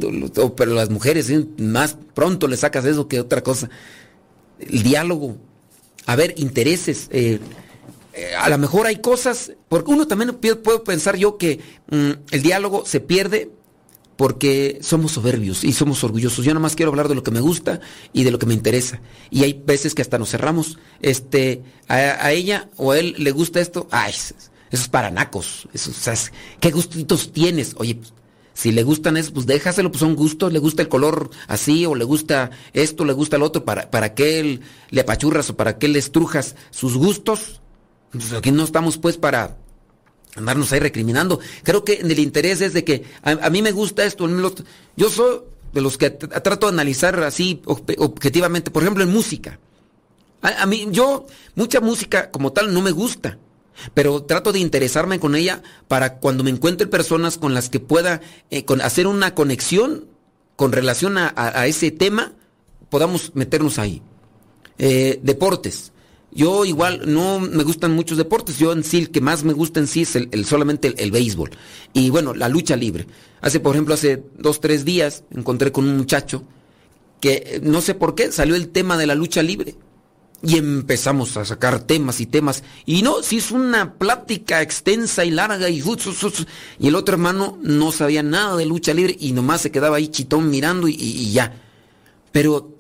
Pero las mujeres, más pronto le sacas eso que otra cosa. El diálogo, a ver, intereses, eh, eh, a lo mejor hay cosas, porque uno también puedo pensar yo que mm, el diálogo se pierde porque somos soberbios y somos orgullosos. Yo nada más quiero hablar de lo que me gusta y de lo que me interesa. Y hay veces que hasta nos cerramos. Este, a, ella o a él le gusta esto, ay, eso, es para nacos. Eso, ¿Qué gustitos tienes? Oye, pues, si le gustan eso, pues déjaselo, pues son gustos, le gusta el color así, o le gusta esto, le gusta el otro, para, para que él le apachurras o para que le estrujas sus gustos, aquí no estamos pues para andarnos ahí recriminando. Creo que el interés es de que a, mí me gusta esto, yo soy de los que trato de analizar así objetivamente, por ejemplo en música. A, mí, yo, mucha música como tal no me gusta, pero trato de interesarme con ella para cuando me encuentre personas con las que pueda eh, hacer una conexión, con relación a, ese tema, podamos meternos ahí. Eh, deportes. Yo igual no me gustan muchos deportes. Yo en sí el que más me gusta en sí es el, solamente el, béisbol. Y bueno, la lucha libre. Hace, por ejemplo, hace dos, tres días encontré con un muchacho que no sé por qué salió el tema de la lucha libre. Y empezamos a sacar temas y temas. Y no, si es una plática extensa y larga y... Y el otro hermano no sabía nada de lucha libre y nomás se quedaba ahí chitón mirando y ya. Pero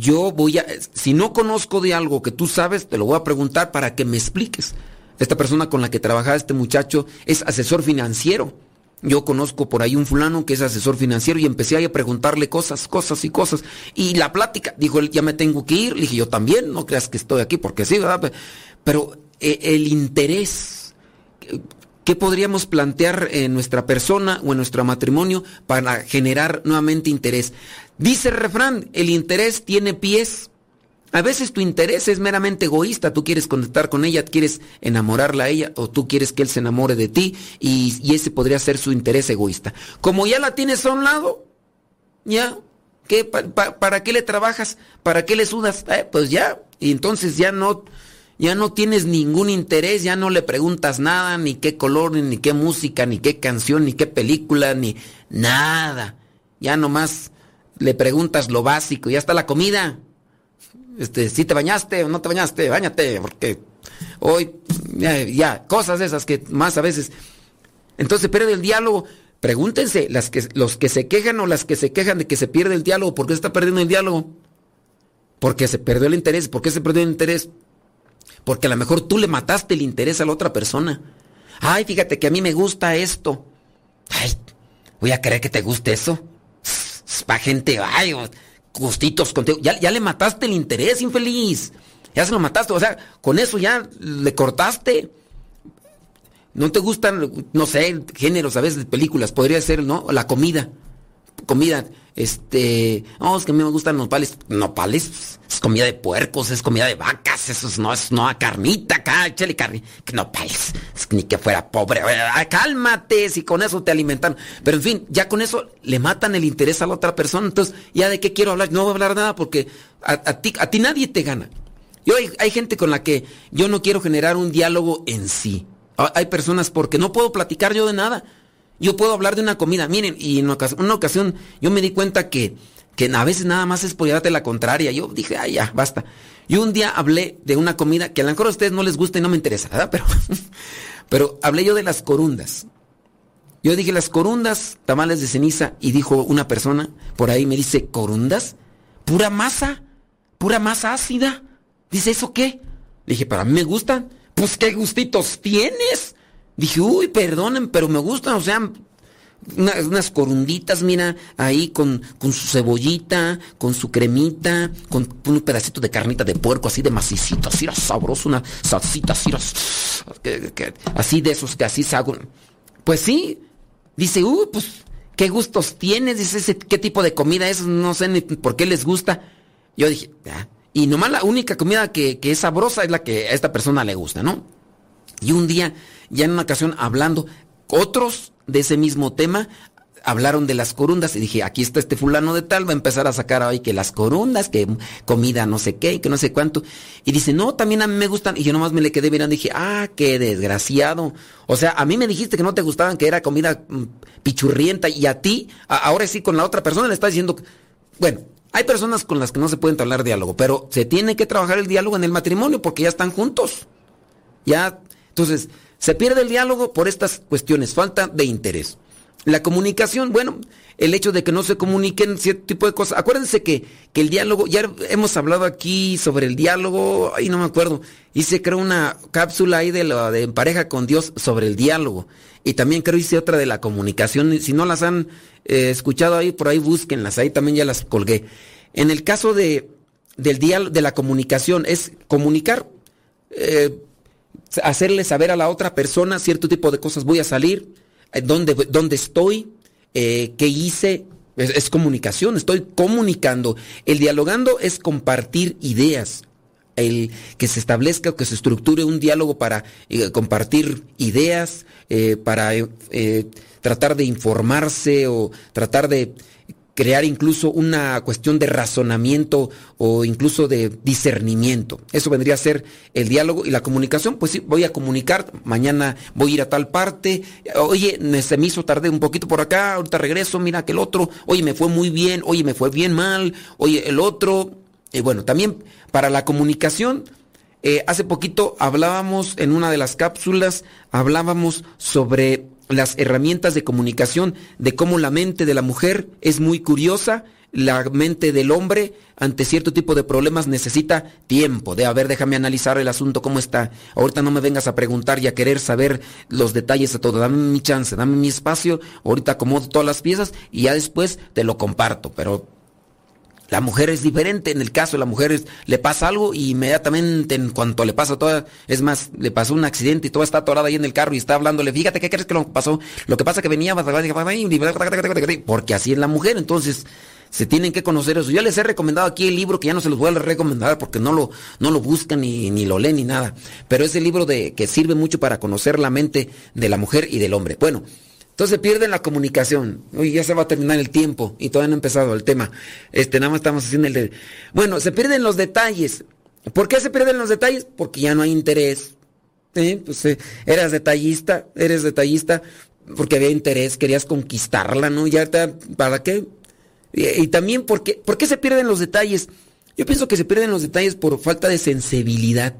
yo voy a... Si no conozco de algo que tú sabes, te lo voy a preguntar para que me expliques. Esta persona con la que trabajaba este muchacho es asesor financiero. Yo conozco por ahí un fulano que es asesor financiero y empecé a preguntarle cosas, cosas y cosas. Y la plática, dijo él, ya me tengo que ir. Le dije, yo también, no creas que estoy aquí porque sí, ¿verdad? Pero eh, el interés, ¿qué podríamos plantear en nuestra persona o en nuestro matrimonio para generar nuevamente interés? Dice el refrán, el interés tiene pies. A veces tu interés es meramente egoísta, tú quieres conectar con ella, quieres enamorarla a ella o tú quieres que él se enamore de ti y, ese podría ser su interés egoísta. Como ya la tienes a un lado, ya, ¿qué, ¿para qué le trabajas? ¿Para qué le sudas? Eh, pues ya, y entonces ya no, ya no tienes ningún interés, ya no le preguntas nada, ni qué color, ni qué música, ni qué canción, ni qué película, ni nada. Ya nomás le preguntas lo básico, ya está la comida este, si te bañaste o no te bañaste, bañate, porque hoy, ya, cosas esas que más a veces. Entonces pierde el diálogo. Pregúntense, las que, los que se quejan o las que se quejan de que se pierde el diálogo, ¿por qué se está perdiendo el diálogo? Porque se perdió el interés. ¿Por qué se perdió el interés? Porque a lo mejor tú le mataste el interés a la otra persona. Ay, fíjate que a mí me gusta esto. Ay, voy a creer que te guste eso. Es para gente, ay, gustitos contigo. Ya, ya le mataste el interés, infeliz. Ya se lo mataste. O sea, con eso ya le cortaste. No te gustan, no sé, géneros a veces películas. Podría ser, ¿no? La comida. Comida. Este. No, es que a mí me gustan nopales. Nopales. Es comida de puercos, es comida de vacas. Eso es, no es no a carnita acá, échale carne. Que nopales. Es que ni que fuera pobre. cálmate si con eso te alimentan. Pero en fin, ya con eso le matan el interés a la otra persona. Entonces, ¿ya de qué quiero hablar? No voy a hablar nada porque a, ti, a ti nadie te gana. Yo hay, hay gente con la que yo no quiero generar un diálogo en sí. Hay personas porque no puedo platicar yo de nada. Yo puedo hablar de una comida. Miren, y en una ocasión yo me di cuenta que, que a veces nada más es por llevarte la contraria. Yo dije, ay, ya, basta. Y un día hablé de una comida que a lo mejor a ustedes no les gusta y no me interesa, ¿verdad? Pero, pero hablé yo de las corundas. Yo dije las corundas, tamales de ceniza, y dijo una persona por ahí, me dice, ¿corundas? ¿Pura masa? ¿Pura masa ácida? Dice, ¿eso qué? Dije, para mí me gustan. Pues qué gustitos tienes. Dije, uy, perdonen, pero me gustan, o sea, unas, corunditas, mira, ahí con, con, su cebollita, con su cremita, con un pedacito de carnita de puerco, así de macicito, así era sabroso, una salsita así, así de esos que así se. Pues sí, dice, uy, pues, ¿qué gustos tienes? Dice, ¿qué tipo de comida es? No sé ni por qué les gusta. Yo dije, ah, y nomás la única comida que, que es sabrosa es la que a esta persona le gusta, ¿no? Y un día ya en una ocasión hablando, otros de ese mismo tema hablaron de las corundas y dije, aquí está este fulano de tal, va a empezar a sacar ahí que las corundas, que comida no sé qué, que no sé cuánto. Y dice, no, también a mí me gustan. Y yo nomás me le quedé mirando y dije, ah, qué desgraciado. O sea, a mí me dijiste que no te gustaban, que era comida mm, pichurrienta y a ti, ahora sí con la otra persona le estás diciendo, bueno, hay personas con las que no se puede hablar diálogo, pero se tiene que trabajar el diálogo en el matrimonio porque ya están juntos. Ya, entonces, se pierde el diálogo por estas cuestiones, falta de interés. La comunicación, bueno, el hecho de que no se comuniquen cierto tipo de cosas. Acuérdense que, que el diálogo, ya hemos hablado aquí sobre el diálogo, ay, no me acuerdo. Hice, creo, una cápsula ahí de, la, de pareja con Dios sobre el diálogo. Y también creo hice otra de la comunicación. Si no las han eh, escuchado ahí, por ahí búsquenlas, ahí también ya las colgué. En el caso de, del diálogo, de la comunicación, es comunicar. Eh, hacerle saber a la otra persona cierto tipo de cosas. Voy a salir, eh, dónde, dónde estoy, eh, qué hice. Es, comunicación, estoy comunicando. El dialogando es compartir ideas. El que se establezca o que se estructure un diálogo para eh, compartir ideas, para tratar de informarse o tratar de crear incluso una cuestión de razonamiento o incluso de discernimiento. Eso vendría a ser el diálogo y la comunicación. Pues sí, voy a comunicar, mañana voy a ir a tal parte, oye, se me hizo tarde un poquito por acá, ahorita regreso, mira que el otro, oye, me fue muy bien, oye, me fue bien mal, oye, el otro. Y bueno, también para la comunicación, eh, hace poquito hablábamos en una de las cápsulas, hablábamos sobre las herramientas de comunicación, de cómo la mente de la mujer es muy curiosa, la mente del hombre ante cierto tipo de problemas necesita tiempo, de a ver, déjame analizar el asunto, cómo está. Ahorita no me vengas a preguntar y a querer saber los detalles de todo, dame mi chance, dame mi espacio, ahorita acomodo todas las piezas y ya después te lo comparto, pero la mujer es diferente, en el caso de la mujer le pasa algo y inmediatamente en cuanto le pasa toda, es más, le pasó un accidente y toda está atorada ahí en el carro y está hablándole, fíjate, ¿qué crees que lo pasó? Lo que pasa que venía, porque así es la mujer, entonces se tienen que conocer eso. Yo les he recomendado aquí el libro que ya no se los voy a recomendar porque no lo, no lo buscan ni, ni lo leen ni nada, pero es el libro de, que sirve mucho para conocer la mente de la mujer y del hombre. Bueno, entonces pierden la comunicación. Uy, ya se va a terminar el tiempo y todavía no ha empezado el tema. Este, nada más estamos haciendo el... Bueno, se pierden los detalles. ¿Por qué se pierden los detalles? Porque ya no hay interés. Pues eh, eras detallista, eres detallista porque había interés, querías conquistarla, ¿no? Ya está, ¿para qué? Y, también porque, ¿por qué se pierden los detalles? Yo pienso que se pierden los detalles por falta de sensibilidad.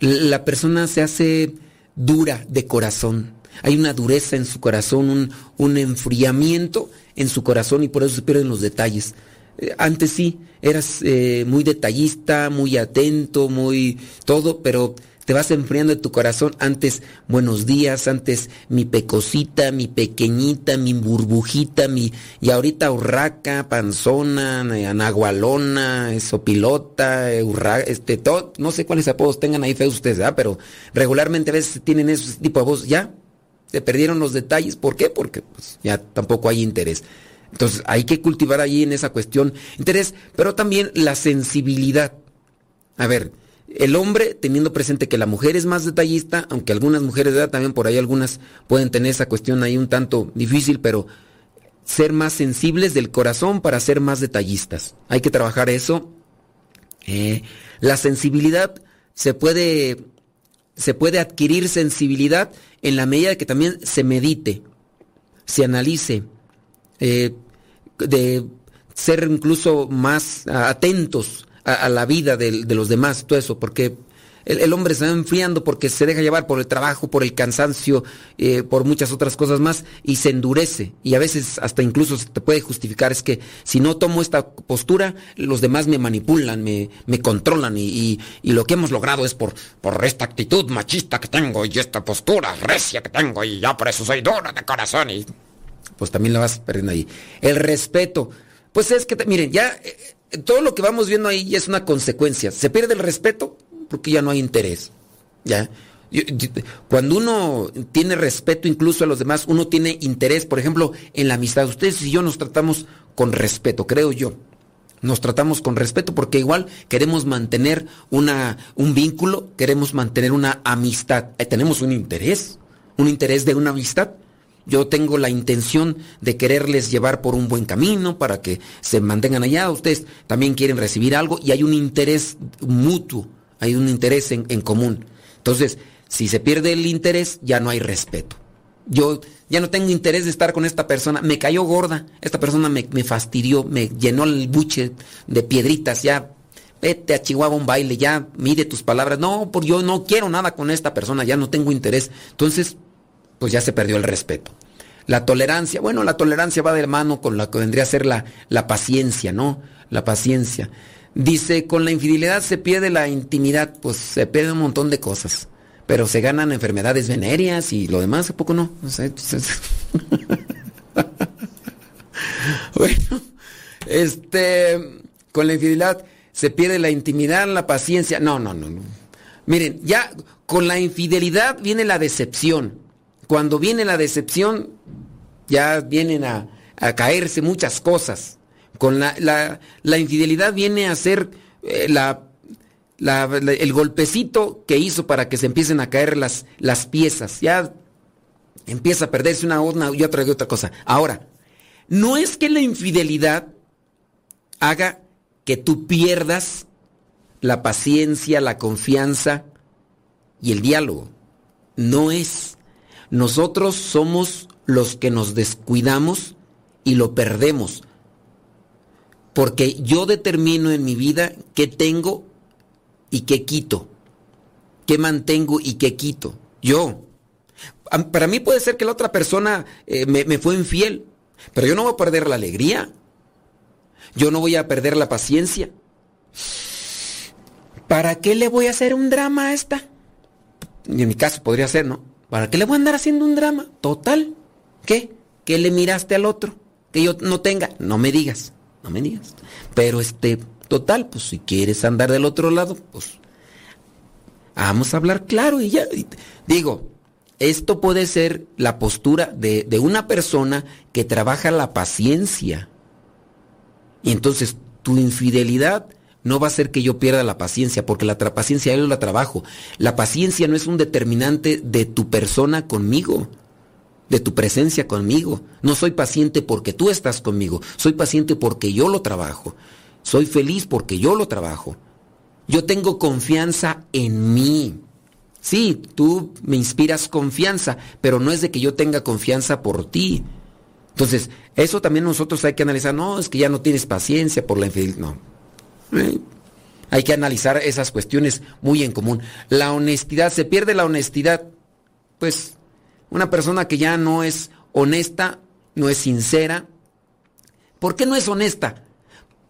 La persona se hace dura de corazón hay una dureza en su corazón, un, enfriamiento en su corazón y por eso se pierden los detalles. Eh, antes sí, eras eh, muy detallista, muy atento, muy todo, pero te vas enfriando de tu corazón. Antes, buenos días, antes mi pecosita, mi pequeñita, mi burbujita, mi. Y ahorita urraca, panzona, anagualona, sopilota, urra, este, todo, no sé cuáles apodos tengan ahí feos ustedes, ¿verdad? Pero regularmente a veces tienen ese tipo de voz, ya, se perdieron los detalles. ¿Por qué? Porque pues, ya tampoco hay interés. Entonces hay que cultivar ahí en esa cuestión interés, pero también la sensibilidad. A ver, el hombre teniendo presente que la mujer es más detallista, aunque algunas mujeres de edad también por ahí algunas pueden tener esa cuestión ahí un tanto difícil, pero ser más sensibles del corazón para ser más detallistas. Hay que trabajar eso. Eh, la sensibilidad se puede se puede adquirir sensibilidad en la medida que también se medite, se analice, eh, de ser incluso más atentos a, la vida de, de, los demás, todo eso, porque el, hombre se va enfriando porque se deja llevar por el trabajo, por el cansancio, eh, por muchas otras cosas más y se endurece. Y a veces hasta incluso se te puede justificar, es que si no tomo esta postura, los demás me manipulan, me, me controlan y, y, lo que hemos logrado es por, por esta actitud machista que tengo y esta postura recia que tengo y ya por eso soy duro de corazón y pues también la vas perdiendo ahí. El respeto. Pues es que, miren, ya eh, todo lo que vamos viendo ahí es una consecuencia. Se pierde el respeto, porque ya no hay interés. ¿Ya? Cuando uno tiene respeto incluso a los demás, uno tiene interés, por ejemplo, en la amistad. Ustedes y yo nos tratamos con respeto, creo yo. Nos tratamos con respeto porque igual queremos mantener una, un vínculo, queremos mantener una amistad. Eh, tenemos un interés, un interés de una amistad. Yo tengo la intención de quererles llevar por un buen camino para que se mantengan allá. Ustedes también quieren recibir algo y hay un interés mutuo hay un interés en, común. Entonces, si se pierde el interés, ya no hay respeto. Yo ya no tengo interés de estar con esta persona, me cayó gorda, esta persona me, fastidió, me llenó el buche de piedritas, ya vete a Chihuahua un baile, ya mide tus palabras, no, por yo no quiero nada con esta persona, ya no tengo interés. Entonces, pues ya se perdió el respeto. La tolerancia, bueno, la tolerancia va de mano con lo que vendría a ser la, la paciencia, ¿no? La paciencia. Dice, con la infidelidad se pierde la intimidad, pues se pierde un montón de cosas, pero se ganan enfermedades venéreas y lo demás, ¿a poco no? bueno, este, con la infidelidad se pierde la intimidad, la paciencia. No, no, no, no. Miren, ya con la infidelidad viene la decepción. Cuando viene la decepción, ya vienen a, a caerse muchas cosas. Con la, la, infidelidad viene a ser eh, la, el golpecito que hizo para que se empiecen a caer las, las piezas. Ya empieza a perderse una, una y otra y otra cosa. Ahora, no es que la infidelidad haga que tú pierdas la paciencia, la confianza y el diálogo. No es. Nosotros somos los que nos descuidamos y lo perdemos. Porque yo determino en mi vida qué tengo y qué quito. Qué mantengo y qué quito. Yo. Para mí puede ser que la otra persona eh, me, me fue infiel, pero yo no voy a perder la alegría. Yo no voy a perder la paciencia. ¿Para qué le voy a hacer un drama a esta? Y en mi caso podría ser, ¿no? ¿Para qué le voy a andar haciendo un drama? Total. ¿Qué? ¿Qué le miraste al otro? Que yo no tenga. No me digas. No me digas. Pero este, total, pues si quieres andar del otro lado, pues vamos a hablar claro y ya. Digo, esto puede ser la postura de, de una persona que trabaja la paciencia. Y entonces tu infidelidad no va a ser que yo pierda la paciencia, porque la paciencia yo la trabajo. La paciencia no es un determinante de tu persona conmigo, de tu presencia conmigo. No soy paciente porque tú estás conmigo, soy paciente porque yo lo trabajo. Soy feliz porque yo lo trabajo. Yo tengo confianza en mí. Sí, tú me inspiras confianza, pero no es de que yo tenga confianza por ti. Entonces, eso también nosotros hay que analizar. No, es que ya no tienes paciencia por la infidelidad. No. Eh, hay que analizar esas cuestiones muy en común. La honestidad, se pierde la honestidad. Pues una persona que ya no es honesta, no es sincera. ¿Por qué no es honesta?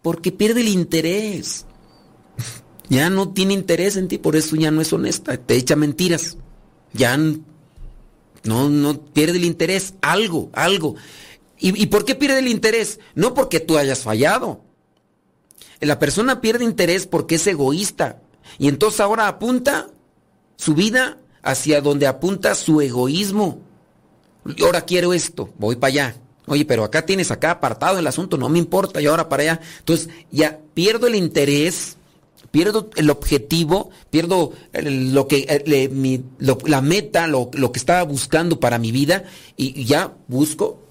Porque pierde el interés. Ya no tiene interés en ti, por eso ya no es honesta. Te echa mentiras. Ya no, no pierde el interés. Algo, algo. ¿Y, por qué pierde el interés? No porque tú hayas fallado. La persona pierde interés porque es egoísta. Y entonces ahora apunta su vida hacia donde apunta su egoísmo. Y ahora quiero esto, voy para allá. Oye, pero acá tienes acá apartado el asunto, no me importa, y ahora para allá. Entonces ya pierdo el interés, pierdo el objetivo, pierdo lo que, la meta, lo, lo, que estaba buscando para mi vida, y ya busco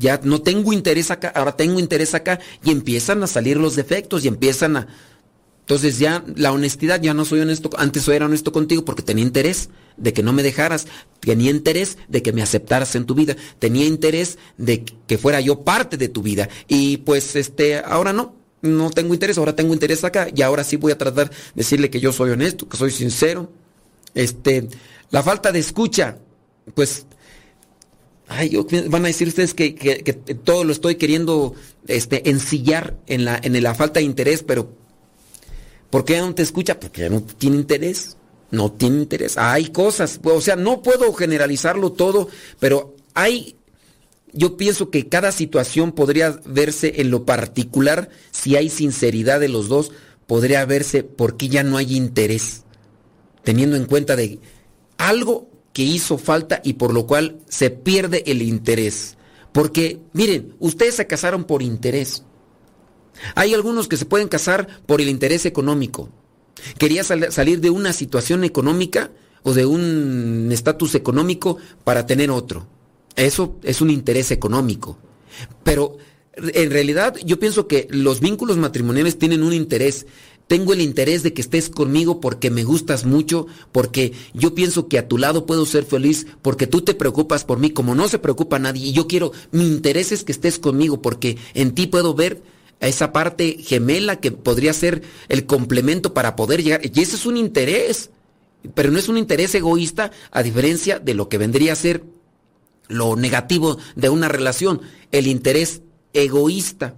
ya no tengo interés acá, ahora tengo interés acá y empiezan a salir los defectos y empiezan a... Entonces ya la honestidad, ya no soy honesto, antes era honesto contigo porque tenía interés de que no me dejaras, tenía interés de que me aceptaras en tu vida, tenía interés de que fuera yo parte de tu vida y pues este, ahora no, no tengo interés, ahora tengo interés acá y ahora sí voy a tratar de decirle que yo soy honesto, que soy sincero. Este, la falta de escucha, pues Ay, van a decir ustedes que, todo lo estoy queriendo este, ensillar en la, en la falta de interés, pero ¿por qué no te escucha? Porque no tiene interés. No tiene interés. Hay cosas, o sea, no puedo generalizarlo todo, pero hay, yo pienso que cada situación podría verse en lo particular, si hay sinceridad de los dos, podría verse por qué ya no hay interés, teniendo en cuenta de algo que hizo falta y por lo cual se pierde el interés. Porque, miren, ustedes se casaron por interés. Hay algunos que se pueden casar por el interés económico. Quería salir de una situación económica o de un estatus económico para tener otro. Eso es un interés económico. Pero en realidad yo pienso que los vínculos matrimoniales tienen un interés tengo el interés de que estés conmigo porque me gustas mucho, porque yo pienso que a tu lado puedo ser feliz, porque tú te preocupas por mí como no se preocupa nadie. Y yo quiero, mi interés es que estés conmigo porque en ti puedo ver a esa parte gemela que podría ser el complemento para poder llegar. Y ese es un interés, pero no es un interés egoísta a diferencia de lo que vendría a ser lo negativo de una relación, el interés egoísta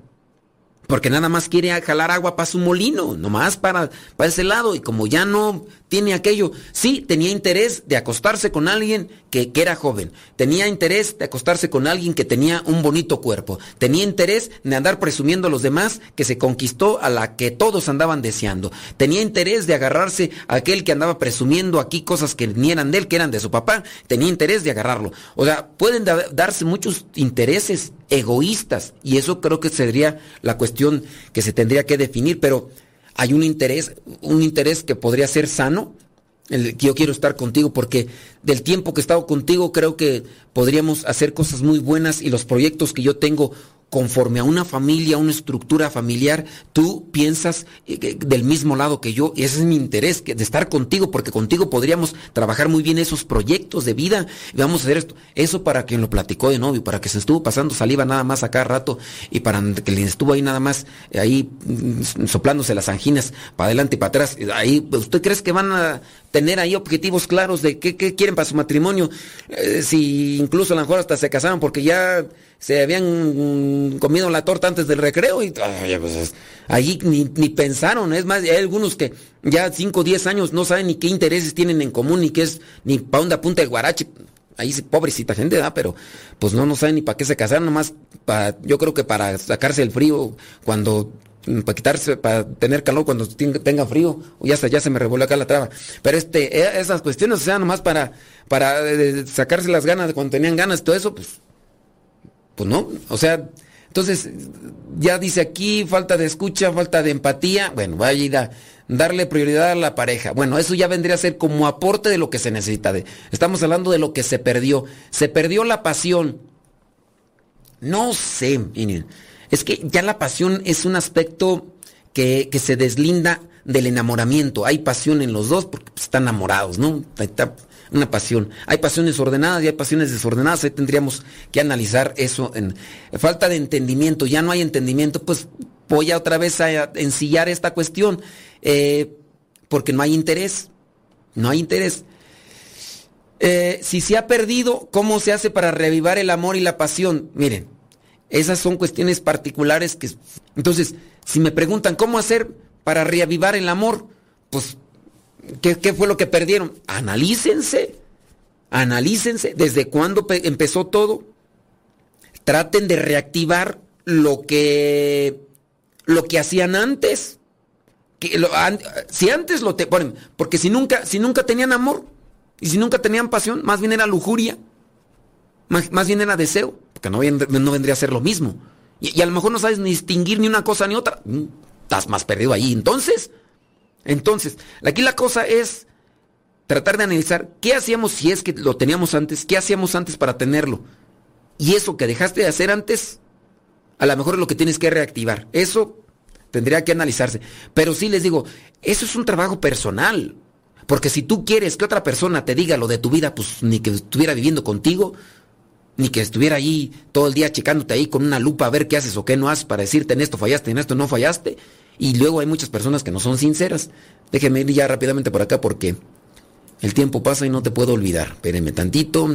porque nada más quiere jalar agua para su molino, nomás para, para ese lado, y como ya no tiene aquello, sí, tenía interés de acostarse con alguien que, que, era joven, tenía interés de acostarse con alguien que tenía un bonito cuerpo, tenía interés de andar presumiendo a los demás que se conquistó a la que todos andaban deseando, tenía interés de agarrarse a aquel que andaba presumiendo aquí cosas que ni eran de él, que eran de su papá, tenía interés de agarrarlo. O sea, pueden darse muchos intereses egoístas y eso creo que sería la cuestión que se tendría que definir, pero hay un interés, un interés que podría ser sano, el que yo quiero estar contigo, porque del tiempo que he estado contigo creo que podríamos hacer cosas muy buenas y los proyectos que yo tengo conforme a una familia, una estructura familiar, tú piensas eh, del mismo lado que yo, y ese es mi interés, de estar contigo, porque contigo podríamos trabajar muy bien esos proyectos de vida, y vamos a hacer esto. Eso para quien lo platicó de novio, para que se estuvo pasando saliva nada más a cada rato, y para que le estuvo ahí nada más, eh, ahí mm, soplándose las anginas, para adelante y para atrás, ahí, ¿usted cree que van a tener ahí objetivos claros de qué, quieren para su matrimonio? Eh, si incluso a lo mejor hasta se casaron porque ya se habían comido la torta antes del recreo y pues, allí ni, pensaron. Es más, hay algunos que ya 5 o 10 años no saben ni qué intereses tienen en común, ni qué es, ni para dónde apunta el guarache. Ahí pobrecita gente, da, pero pues no, no saben ni para qué se casaron, nomás para, yo creo que para sacarse el frío cuando para quitarse, para tener calor cuando tenga frío, ya, ya se me revolvió acá la traba. Pero este, e, esas cuestiones, o sea, nomás para, para eh, sacarse las ganas de cuando tenían ganas, todo eso, pues pues no, o sea, entonces ya dice aquí falta de escucha, falta de empatía, bueno, vaya a ir a darle prioridad a la pareja. Bueno, eso ya vendría a ser como aporte de lo que se necesita. Estamos hablando de lo que se perdió. Se perdió la pasión. No sé, miren, es que ya la pasión es un aspecto que, que se deslinda del enamoramiento. Hay pasión en los dos porque están enamorados, ¿no? Está, una pasión. Hay pasiones ordenadas y hay pasiones desordenadas. Ahí tendríamos que analizar eso. En falta de entendimiento, ya no hay entendimiento, pues voy a otra vez a ensillar esta cuestión. Eh, porque no hay interés. No hay interés. Eh, si se ha perdido, ¿cómo se hace para revivar el amor y la pasión? Miren, esas son cuestiones particulares que... Entonces, si me preguntan cómo hacer para reavivar el amor, pues ¿Qué, fue lo que perdieron? Analícense, analícense desde cuándo empezó todo. Traten de reactivar lo que, lo que hacían antes. Si antes lo te ponen, porque si nunca, si nunca tenían amor y si nunca tenían pasión, más bien era lujuria, más, bien era deseo, porque no, no, vendría a ser lo mismo. Y, y, a lo mejor no sabes ni distinguir ni una cosa ni otra. Mm, estás más perdido ahí. Entonces, entonces, aquí la cosa es tratar de analizar qué hacíamos si es que lo teníamos antes, qué hacíamos antes para tenerlo. Y eso que dejaste de hacer antes, a lo mejor es lo que tienes que reactivar. Eso tendría que analizarse. Pero sí les digo, eso es un trabajo personal. Porque si tú quieres que otra persona te diga lo de tu vida, pues ni que estuviera viviendo contigo, ni que estuviera ahí todo el día checándote ahí con una lupa a ver qué haces o qué no haces para decirte en esto fallaste, en esto no fallaste. Y luego hay muchas personas que no son sinceras. Déjeme ir ya rápidamente por acá porque el tiempo pasa y no te puedo olvidar. Espérenme tantito.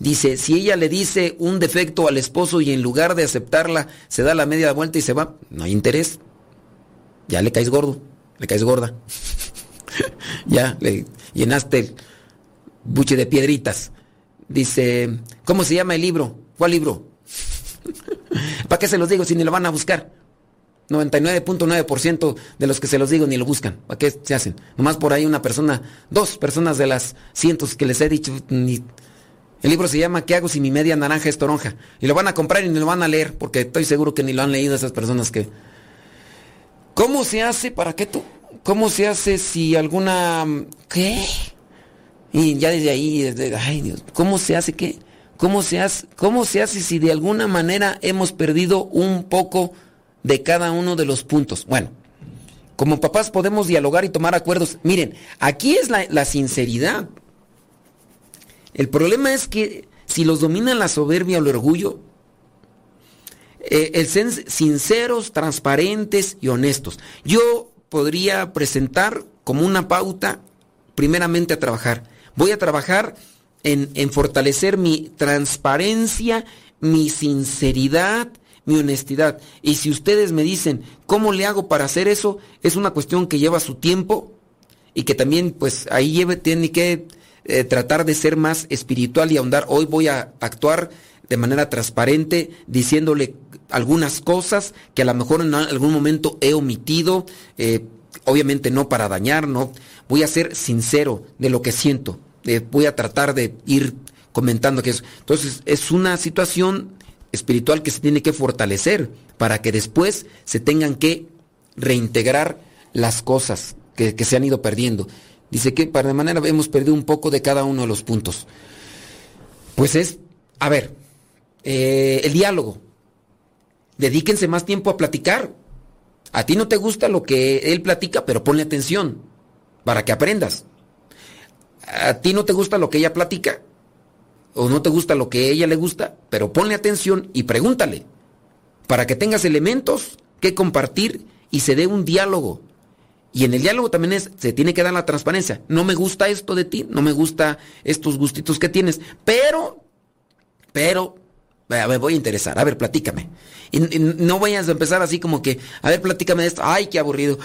Dice, si ella le dice un defecto al esposo y en lugar de aceptarla se da la media vuelta y se va, no hay interés. Ya le caes gordo, le caes gorda. ya le llenaste el buche de piedritas. Dice, ¿cómo se llama el libro? ¿Cuál libro? ¿Para qué se los digo si ni lo van a buscar? 99.9% de los que se los digo ni lo buscan. ¿Para qué se hacen? Nomás por ahí una persona, dos personas de las cientos que les he dicho. El libro se llama ¿Qué hago si mi media naranja es toronja? Y lo van a comprar y ni lo van a leer porque estoy seguro que ni lo han leído esas personas que... ¿Cómo se hace? ¿Para qué tú? ¿Cómo se hace si alguna... ¿Qué? Y ya desde ahí, desde... ay Dios, ¿cómo se hace qué? ¿Cómo se hace, ¿Cómo se hace si de alguna manera hemos perdido un poco de cada uno de los puntos. Bueno, como papás podemos dialogar y tomar acuerdos. Miren, aquí es la, sinceridad. El problema es que si los domina la soberbia o el orgullo, eh, el ser sinceros, transparentes y honestos. Yo podría presentar como una pauta, primeramente a trabajar. Voy a trabajar en, fortalecer mi transparencia, mi sinceridad, mi honestidad. Y si ustedes me dicen, ¿cómo le hago para hacer eso? Es una cuestión que lleva su tiempo y que también pues ahí tiene que eh, tratar de ser más espiritual y ahondar. Hoy voy a actuar de manera transparente, diciéndole algunas cosas que a lo mejor en algún momento he omitido, eh, obviamente no para dañar, no. Voy a ser sincero de lo que siento. Voy a tratar de ir comentando que eso. Entonces, es una situación espiritual que se tiene que fortalecer para que después se tengan que reintegrar las cosas que, se han ido perdiendo. Dice que para de manera hemos perdido un poco de cada uno de los puntos. Pues es, a ver, eh, el diálogo. dedíquense más tiempo a platicar. A ti no te gusta lo que él platica, pero ponle atención para que aprendas. A ti no te gusta lo que ella platica o no te gusta lo que a ella le gusta, pero ponle atención y pregúntale para que tengas elementos que compartir y se dé un diálogo. Y en el diálogo también es, se tiene que dar la transparencia. No me gusta esto de ti, no me gusta estos gustitos que tienes, pero, pero, me voy a interesar. A ver, platícame. Y, no vayas a empezar así como que, a ver, platícame de esto. Ay, qué aburrido.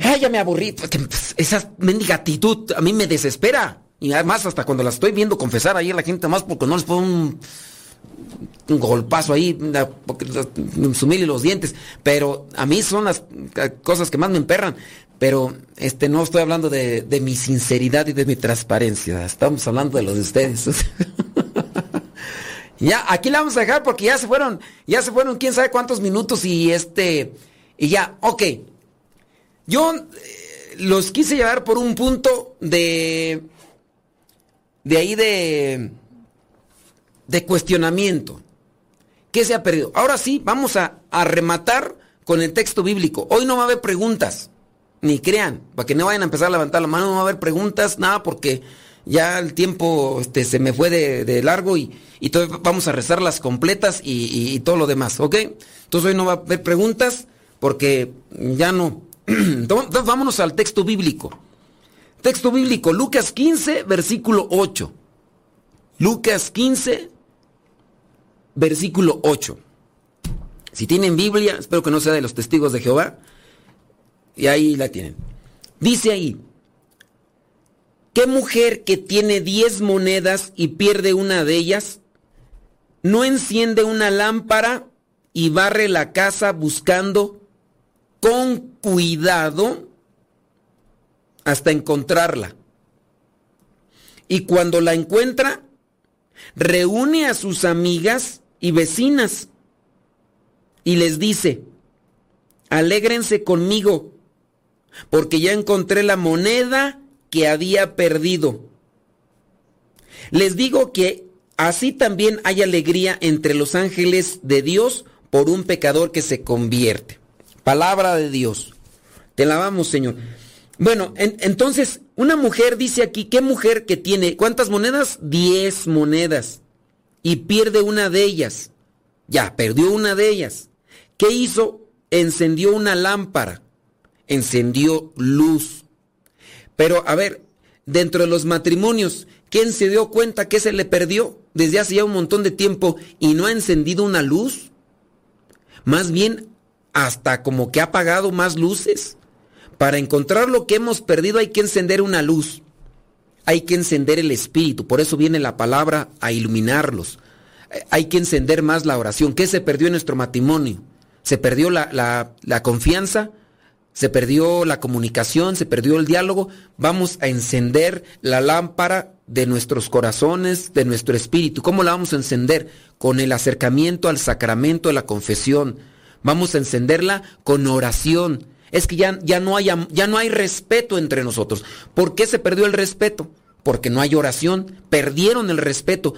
Ay, ya me aburrí. Pues, esa mendiga actitud a mí me desespera. Y además, hasta cuando la estoy viendo confesar ahí a la gente más porque no les un, un golpazo ahí, sumirle los dientes. Pero a mí son las cosas que más me emperran. Pero este no estoy hablando de, de mi sinceridad y de mi transparencia. Estamos hablando de los de ustedes. ya, aquí la vamos a dejar porque ya se fueron, ya se fueron quién sabe cuántos minutos y este, y ya, ok. Yo eh, los quise llevar por un punto de, de ahí de, de cuestionamiento. ¿Qué se ha perdido? Ahora sí, vamos a, rematar con el texto bíblico. Hoy no va a haber preguntas ni crean, para que no vayan a empezar a levantar la mano, no va a haber preguntas, nada, porque ya el tiempo este, se me fue de, largo y, y vamos a rezar las completas y, todo lo demás, ¿ok? Entonces hoy no va a haber preguntas porque ya no. Entonces vámonos al texto bíblico. Texto bíblico, Lucas 15, versículo 8. Lucas 15, versículo 8. Si tienen Biblia, espero que no sea de los testigos de Jehová, y ahí la tienen. Dice ahí, ¿qué mujer que tiene 10 monedas y pierde una de ellas, no enciende una lámpara y barre la casa buscando con cuidado hasta encontrarla? Y cuando la encuentra, reúne a sus amigas y vecinas y les dice, alégrense conmigo porque ya encontré la moneda que había perdido. Les digo que así también hay alegría entre los ángeles de Dios por un pecador que se convierte. Palabra de Dios. Te la vamos, Señor. Bueno, entonces, una mujer dice aquí, ¿qué mujer que tiene cuántas monedas? Diez monedas. Y pierde una de ellas. Ya, perdió una de ellas. ¿Qué hizo? Encendió una lámpara encendió luz. Pero a ver, dentro de los matrimonios, ¿quién se dio cuenta que se le perdió desde hace ya un montón de tiempo y no ha encendido una luz? Más bien, hasta como que ha apagado más luces. Para encontrar lo que hemos perdido hay que encender una luz. Hay que encender el espíritu. Por eso viene la palabra a iluminarlos. Hay que encender más la oración. ¿Qué se perdió en nuestro matrimonio? Se perdió la, la, la confianza, se perdió la comunicación, se perdió el diálogo, vamos a encender la lámpara de nuestros corazones, de nuestro espíritu. ¿Cómo la vamos a encender? Con el acercamiento al sacramento de la confesión. Vamos a encenderla con oración. Es que ya, ya, no, hay, ya no hay respeto entre nosotros. ¿Por qué se perdió el respeto? Porque no hay oración. Perdieron el respeto.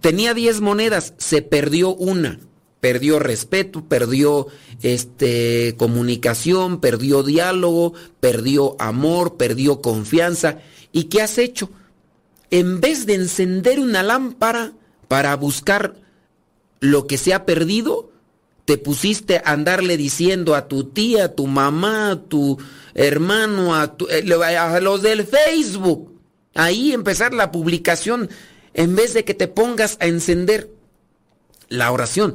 Tenía 10 monedas, se perdió una perdió respeto, perdió este comunicación, perdió diálogo, perdió amor, perdió confianza. ¿Y qué has hecho? En vez de encender una lámpara para buscar lo que se ha perdido, te pusiste a andarle diciendo a tu tía, a tu mamá, a tu hermano, a, eh, a los del Facebook, ahí empezar la publicación, en vez de que te pongas a encender la oración.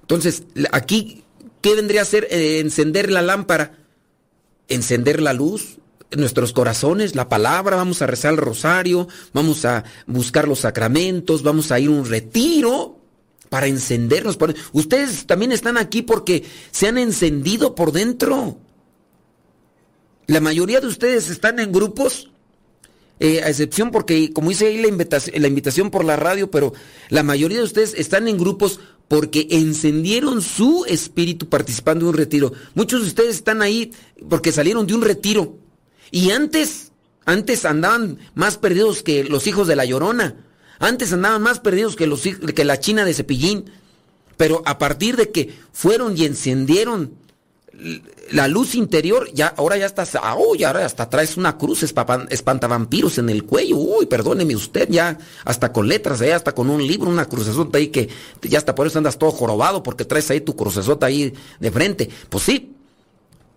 Entonces, aquí, ¿qué vendría a ser eh, encender la lámpara? Encender la luz, nuestros corazones, la palabra, vamos a rezar el rosario, vamos a buscar los sacramentos, vamos a ir a un retiro para encendernos. Ustedes también están aquí porque se han encendido por dentro. La mayoría de ustedes están en grupos, eh, a excepción porque, como hice ahí la invitación, la invitación por la radio, pero la mayoría de ustedes están en grupos porque encendieron su espíritu participando en un retiro. Muchos de ustedes están ahí porque salieron de un retiro. Y antes, antes andaban más perdidos que los hijos de la llorona. Antes andaban más perdidos que, los, que la China de Cepillín. Pero a partir de que fueron y encendieron la luz interior, ya, ahora ya está, oh, ahora hasta traes una cruz espantavampiros en el cuello. Uy, perdóneme usted, ya, hasta con letras, ¿eh? hasta con un libro, una crucesota ahí que ya hasta por eso andas todo jorobado porque traes ahí tu crucesota ahí de frente. Pues sí.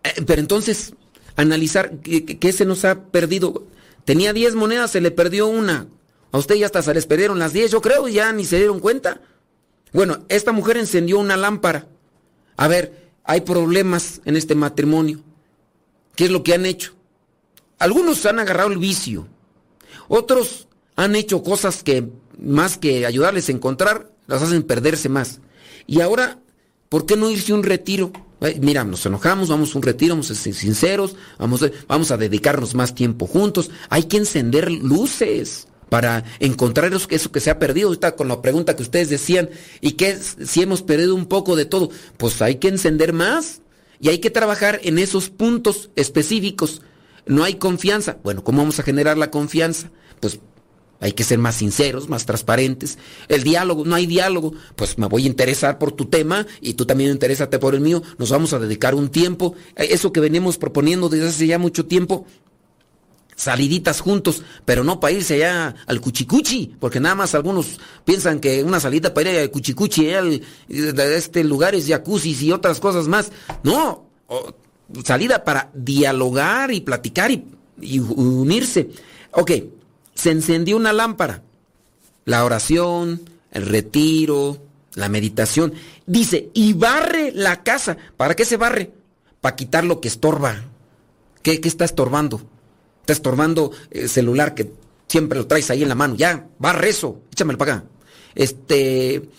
Eh, pero entonces, analizar qué se nos ha perdido. Tenía 10 monedas, se le perdió una. A usted ya hasta se les perdieron las 10, yo creo, y ya ni se dieron cuenta. Bueno, esta mujer encendió una lámpara. A ver, hay problemas en este matrimonio. ¿Qué es lo que han hecho? Algunos han agarrado el vicio. Otros han hecho cosas que más que ayudarles a encontrar, las hacen perderse más. Y ahora, ¿por qué no irse a un retiro? Mira, nos enojamos, vamos a un retiro, vamos a ser sinceros, vamos a, vamos a dedicarnos más tiempo juntos. Hay que encender luces para encontrar eso, que se ha perdido. Ahorita con la pregunta que ustedes decían, ¿y qué si hemos perdido un poco de todo? Pues hay que encender más y hay que trabajar en esos puntos específicos. No hay confianza. Bueno, ¿cómo vamos a generar la confianza? Pues hay que ser más sinceros, más transparentes. El diálogo, no hay diálogo. Pues me voy a interesar por tu tema y tú también interésate por el mío. Nos vamos a dedicar un tiempo. Eso que venimos proponiendo desde hace ya mucho tiempo, saliditas juntos, pero no para irse allá al cuchicuchi, porque nada más algunos piensan que una salida para ir al cuchicuchi, allá de este lugares, jacuzzi y otras cosas más. No, salida para dialogar y platicar y, y unirse. Ok, se encendió una lámpara. La oración, el retiro, la meditación. Dice, y barre la casa. ¿Para qué se barre? Para quitar lo que estorba. ¿Qué, qué está estorbando? Está estorbando el celular que siempre lo traes ahí en la mano. Ya, va rezo, échamelo para acá. Este,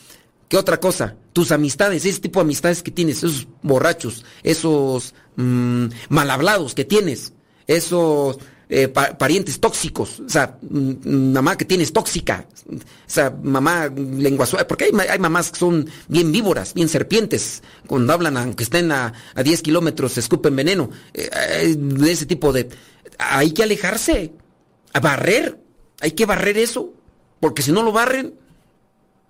¿qué otra cosa? Tus amistades, ese tipo de amistades que tienes, esos borrachos, esos mm, mal hablados que tienes, esos eh, parientes tóxicos, o sea, mm, mamá que tienes tóxica, o sea, mamá lengua porque hay, mamás que son bien víboras, bien serpientes, cuando hablan, aunque estén a, a 10 kilómetros, escupen veneno, eh, ese tipo de hay que alejarse, a barrer, hay que barrer eso, porque si no lo barren,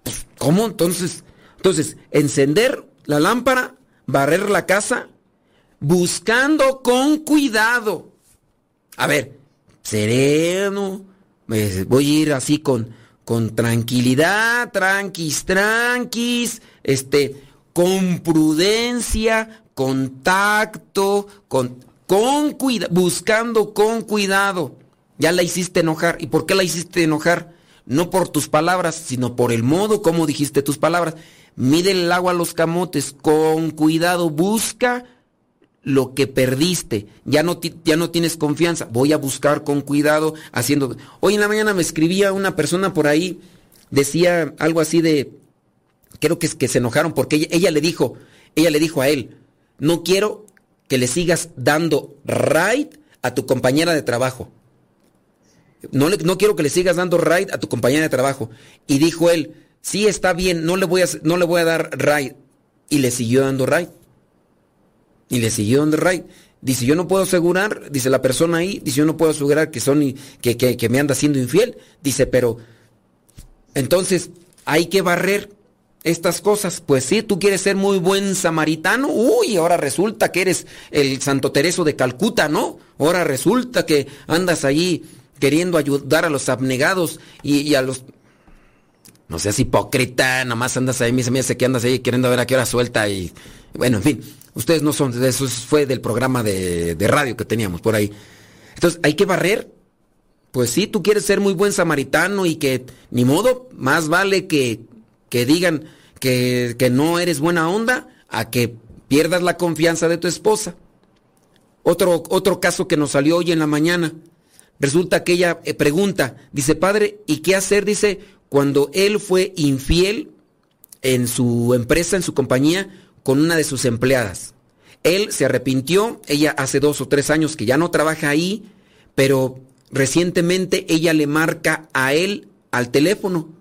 pues, ¿cómo? Entonces, entonces, encender la lámpara, barrer la casa, buscando con cuidado. A ver, sereno, voy a ir así con, con tranquilidad, tranquis, tranquis, este, con prudencia, con tacto, con con cuidado, buscando con cuidado. Ya la hiciste enojar. ¿Y por qué la hiciste enojar? No por tus palabras, sino por el modo como dijiste tus palabras. Mide el agua a los camotes, con cuidado, busca lo que perdiste. Ya no, ya no tienes confianza. Voy a buscar con cuidado, haciendo... Hoy en la mañana me escribía una persona por ahí, decía algo así de... Creo que se enojaron porque ella le dijo, ella le dijo a él, no quiero que le sigas dando ride a tu compañera de trabajo. No, no quiero que le sigas dando ride a tu compañera de trabajo. Y dijo él, sí, está bien, no le voy a, no le voy a dar ride. Y le siguió dando ride. Y le siguió dando ride. Dice, yo no puedo asegurar, dice la persona ahí, dice, yo no puedo asegurar que son que, que, que me anda siendo infiel. Dice, pero entonces hay que barrer estas cosas. Pues sí, tú quieres ser muy buen samaritano. Uy, ahora resulta que eres el Santo Tereso de Calcuta, ¿no? Ahora resulta que andas allí queriendo ayudar a los abnegados y, a los... No seas hipócrita, nada más andas ahí, me hace que andas ahí queriendo ver a qué hora suelta y... Bueno, en fin, ustedes no son, eso fue del programa de, de radio que teníamos por ahí. Entonces, hay que barrer. Pues sí, tú quieres ser muy buen samaritano y que, ni modo, más vale que que digan que, no eres buena onda a que pierdas la confianza de tu esposa. Otro, otro caso que nos salió hoy en la mañana. Resulta que ella eh, pregunta, dice, padre, ¿y qué hacer? Dice, cuando él fue infiel en su empresa, en su compañía, con una de sus empleadas. Él se arrepintió, ella hace dos o tres años que ya no trabaja ahí, pero recientemente ella le marca a él al teléfono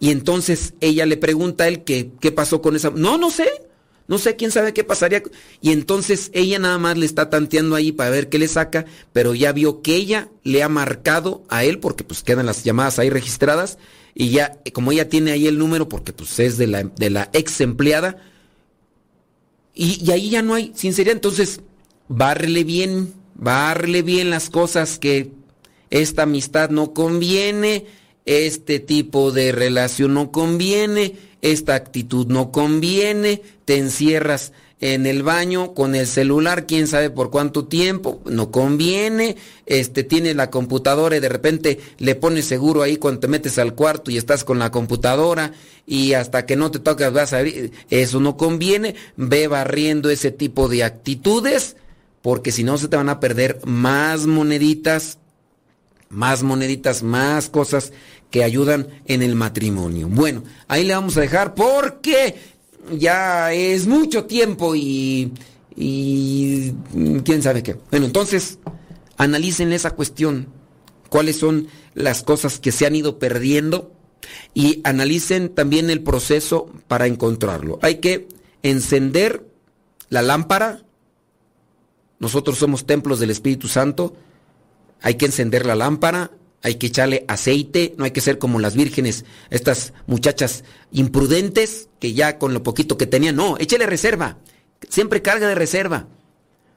y entonces ella le pregunta a él que, qué pasó con esa... No, no sé. No sé quién sabe qué pasaría. Y entonces ella nada más le está tanteando ahí para ver qué le saca, pero ya vio que ella le ha marcado a él, porque pues quedan las llamadas ahí registradas, y ya, como ella tiene ahí el número, porque pues es de la, de la ex empleada, y, y ahí ya no hay sinceridad, entonces, bárrele bien, bárrele bien las cosas que esta amistad no conviene, este tipo de relación no conviene, esta actitud no conviene, te encierras en el baño con el celular, quién sabe por cuánto tiempo, no conviene, este tienes la computadora y de repente le pones seguro ahí cuando te metes al cuarto y estás con la computadora y hasta que no te tocas vas a abrir, eso no conviene, ve barriendo ese tipo de actitudes porque si no se te van a perder más moneditas, más moneditas, más cosas que ayudan en el matrimonio. Bueno, ahí le vamos a dejar porque ya es mucho tiempo y, y quién sabe qué. Bueno, entonces analicen esa cuestión, cuáles son las cosas que se han ido perdiendo y analicen también el proceso para encontrarlo. Hay que encender la lámpara. Nosotros somos templos del Espíritu Santo. Hay que encender la lámpara, hay que echarle aceite, no hay que ser como las vírgenes, estas muchachas imprudentes que ya con lo poquito que tenían, no, échele reserva, siempre carga de reserva.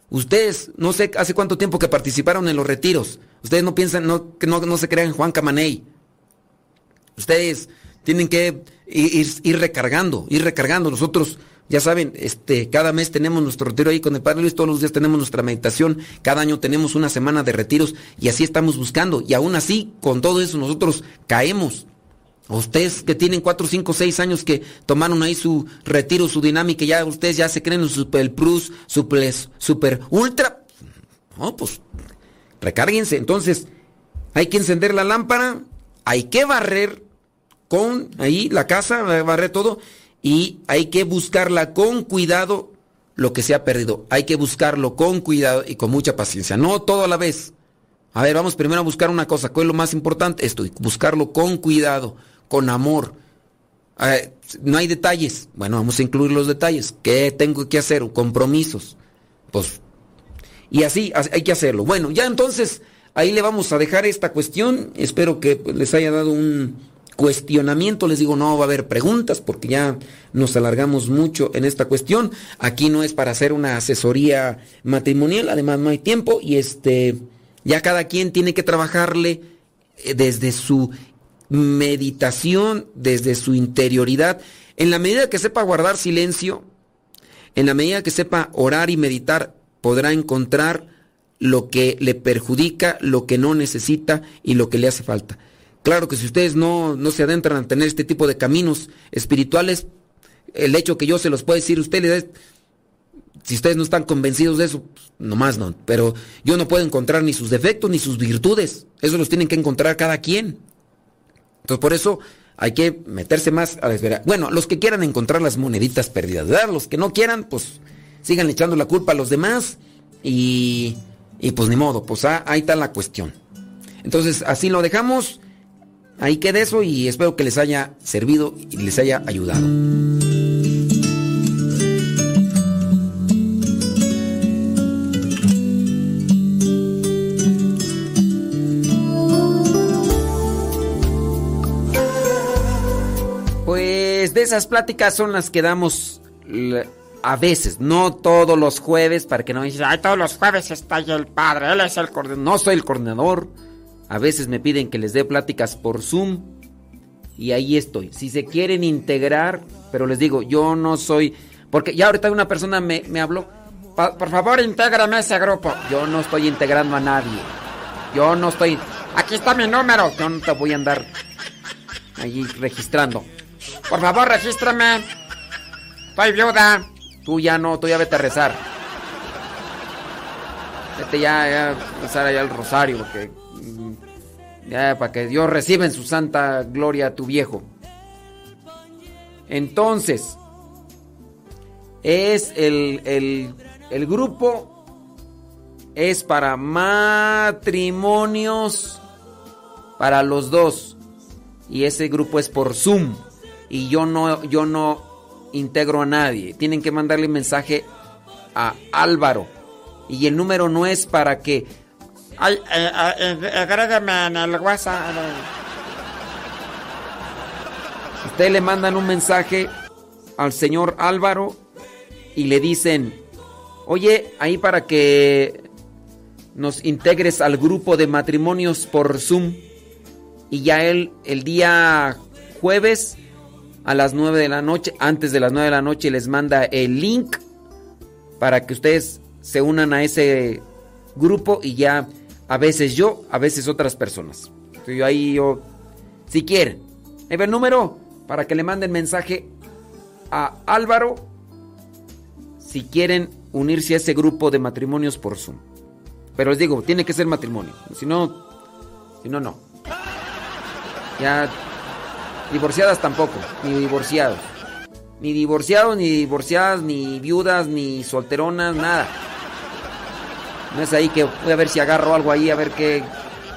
Ustedes, no sé hace cuánto tiempo que participaron en los retiros, ustedes no piensan, no, que no, no se crean Juan Camaney. Ustedes tienen que ir, ir recargando, ir recargando. Nosotros ya saben, este, cada mes tenemos nuestro retiro ahí con el Padre Luis, todos los días tenemos nuestra meditación, cada año tenemos una semana de retiros y así estamos buscando. Y aún así, con todo eso, nosotros caemos. Ustedes que tienen cuatro, cinco, seis años que tomaron ahí su retiro, su dinámica, ya ustedes ya se creen en Super Plus, Super, super Ultra. No, pues recárguense. Entonces, hay que encender la lámpara, hay que barrer con ahí la casa, barrer todo y hay que buscarla con cuidado lo que se ha perdido. Hay que buscarlo con cuidado y con mucha paciencia, no todo a la vez. A ver, vamos primero a buscar una cosa, ¿cuál es lo más importante? Esto, buscarlo con cuidado, con amor. no hay detalles. Bueno, vamos a incluir los detalles. ¿Qué tengo que hacer? Compromisos. Pues, y así hay que hacerlo. Bueno, ya entonces ahí le vamos a dejar esta cuestión. Espero que les haya dado un, cuestionamiento, les digo, no va a haber preguntas porque ya nos alargamos mucho en esta cuestión. Aquí no es para hacer una asesoría matrimonial, además no hay tiempo y este ya cada quien tiene que trabajarle eh, desde su meditación, desde su interioridad, en la medida que sepa guardar silencio, en la medida que sepa orar y meditar, podrá encontrar lo que le perjudica, lo que no necesita y lo que le hace falta. Claro que si ustedes no, se adentran a tener este tipo de caminos espirituales, el hecho que yo se los pueda decir, ustedes, si ustedes no están convencidos de eso, pues, nomás no. Pero yo no puedo encontrar ni sus defectos ni sus virtudes. Eso los tienen que encontrar cada quien. Entonces por eso hay que meterse más a la esfera. Bueno, los que quieran encontrar las moneditas perdidas, ¿verdad? Los que no quieran, pues sigan echando la culpa a los demás y, y pues ni modo, pues ah, ahí está la cuestión. Entonces así lo dejamos. Ahí queda eso y espero que les haya servido y les haya ayudado. Pues de esas pláticas son las que damos a veces, no todos los jueves, para que no digan, ay, todos los jueves está ahí el padre, él es el coordinador. No soy el coordinador. A veces me piden que les dé pláticas por Zoom y ahí estoy. Si se quieren integrar, pero les digo, yo no soy... Porque ya ahorita una persona me, habló, por favor intégrame a ese grupo. Yo no estoy integrando a nadie. Yo no estoy... Aquí está mi número. Yo no te voy a andar allí registrando. Por favor, regístrame. Estoy viuda. Tú ya no, tú ya vete a rezar. Vete ya, ya, rezar allá el rosario, porque ya, para que Dios reciba en su santa gloria a tu viejo. Entonces, es el, el grupo es para matrimonios para los dos. Y ese grupo es por Zoom. Y yo no, yo no integro a nadie. Tienen que mandarle mensaje a Álvaro. Y el número no es para que Ay, eh, eh, eh, agrégame en el WhatsApp. usted le mandan un mensaje al señor Álvaro y le dicen, oye, ahí para que nos integres al grupo de matrimonios por Zoom. Y ya él el día jueves a las 9 de la noche, antes de las 9 de la noche, les manda el link para que ustedes se unan a ese grupo y ya a veces yo, a veces otras personas. Estoy ahí yo, si quieren, el número para que le manden mensaje a Álvaro si quieren unirse a ese grupo de matrimonios por Zoom. Pero les digo, tiene que ser matrimonio. Si no, si no, no. Ya, divorciadas tampoco, ni divorciados. Ni divorciados, ni divorciadas, ni viudas, ni solteronas, nada. No es ahí que voy a ver si agarro algo ahí, a ver qué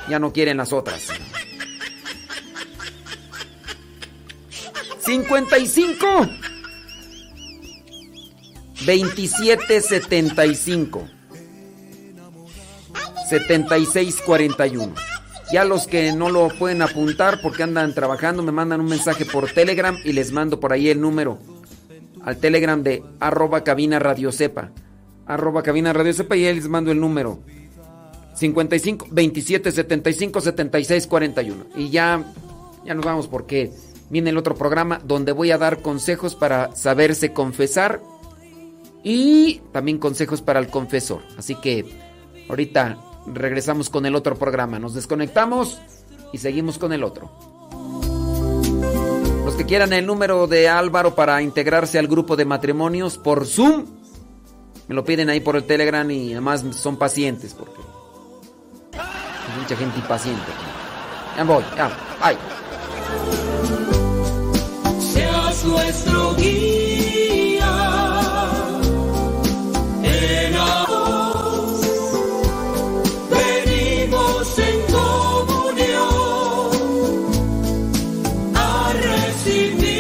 ya no quieren las otras. 55 2775 7641. Ya los que no lo pueden apuntar porque andan trabajando, me mandan un mensaje por Telegram y les mando por ahí el número al Telegram de arroba cabina radio. Arroba cabina radio sepa y ahí les mando el número. 55 27 75 76 41. Y ya, ya nos vamos porque viene el otro programa donde voy a dar consejos para saberse confesar y también consejos para el confesor. Así que ahorita regresamos con el otro programa. Nos desconectamos y seguimos con el otro. Los que quieran el número de Álvaro para integrarse al grupo de matrimonios por Zoom, me lo piden ahí por el Telegram y además son pacientes porque hay mucha gente impaciente. Ya voy, ya, ay. Nuestro guía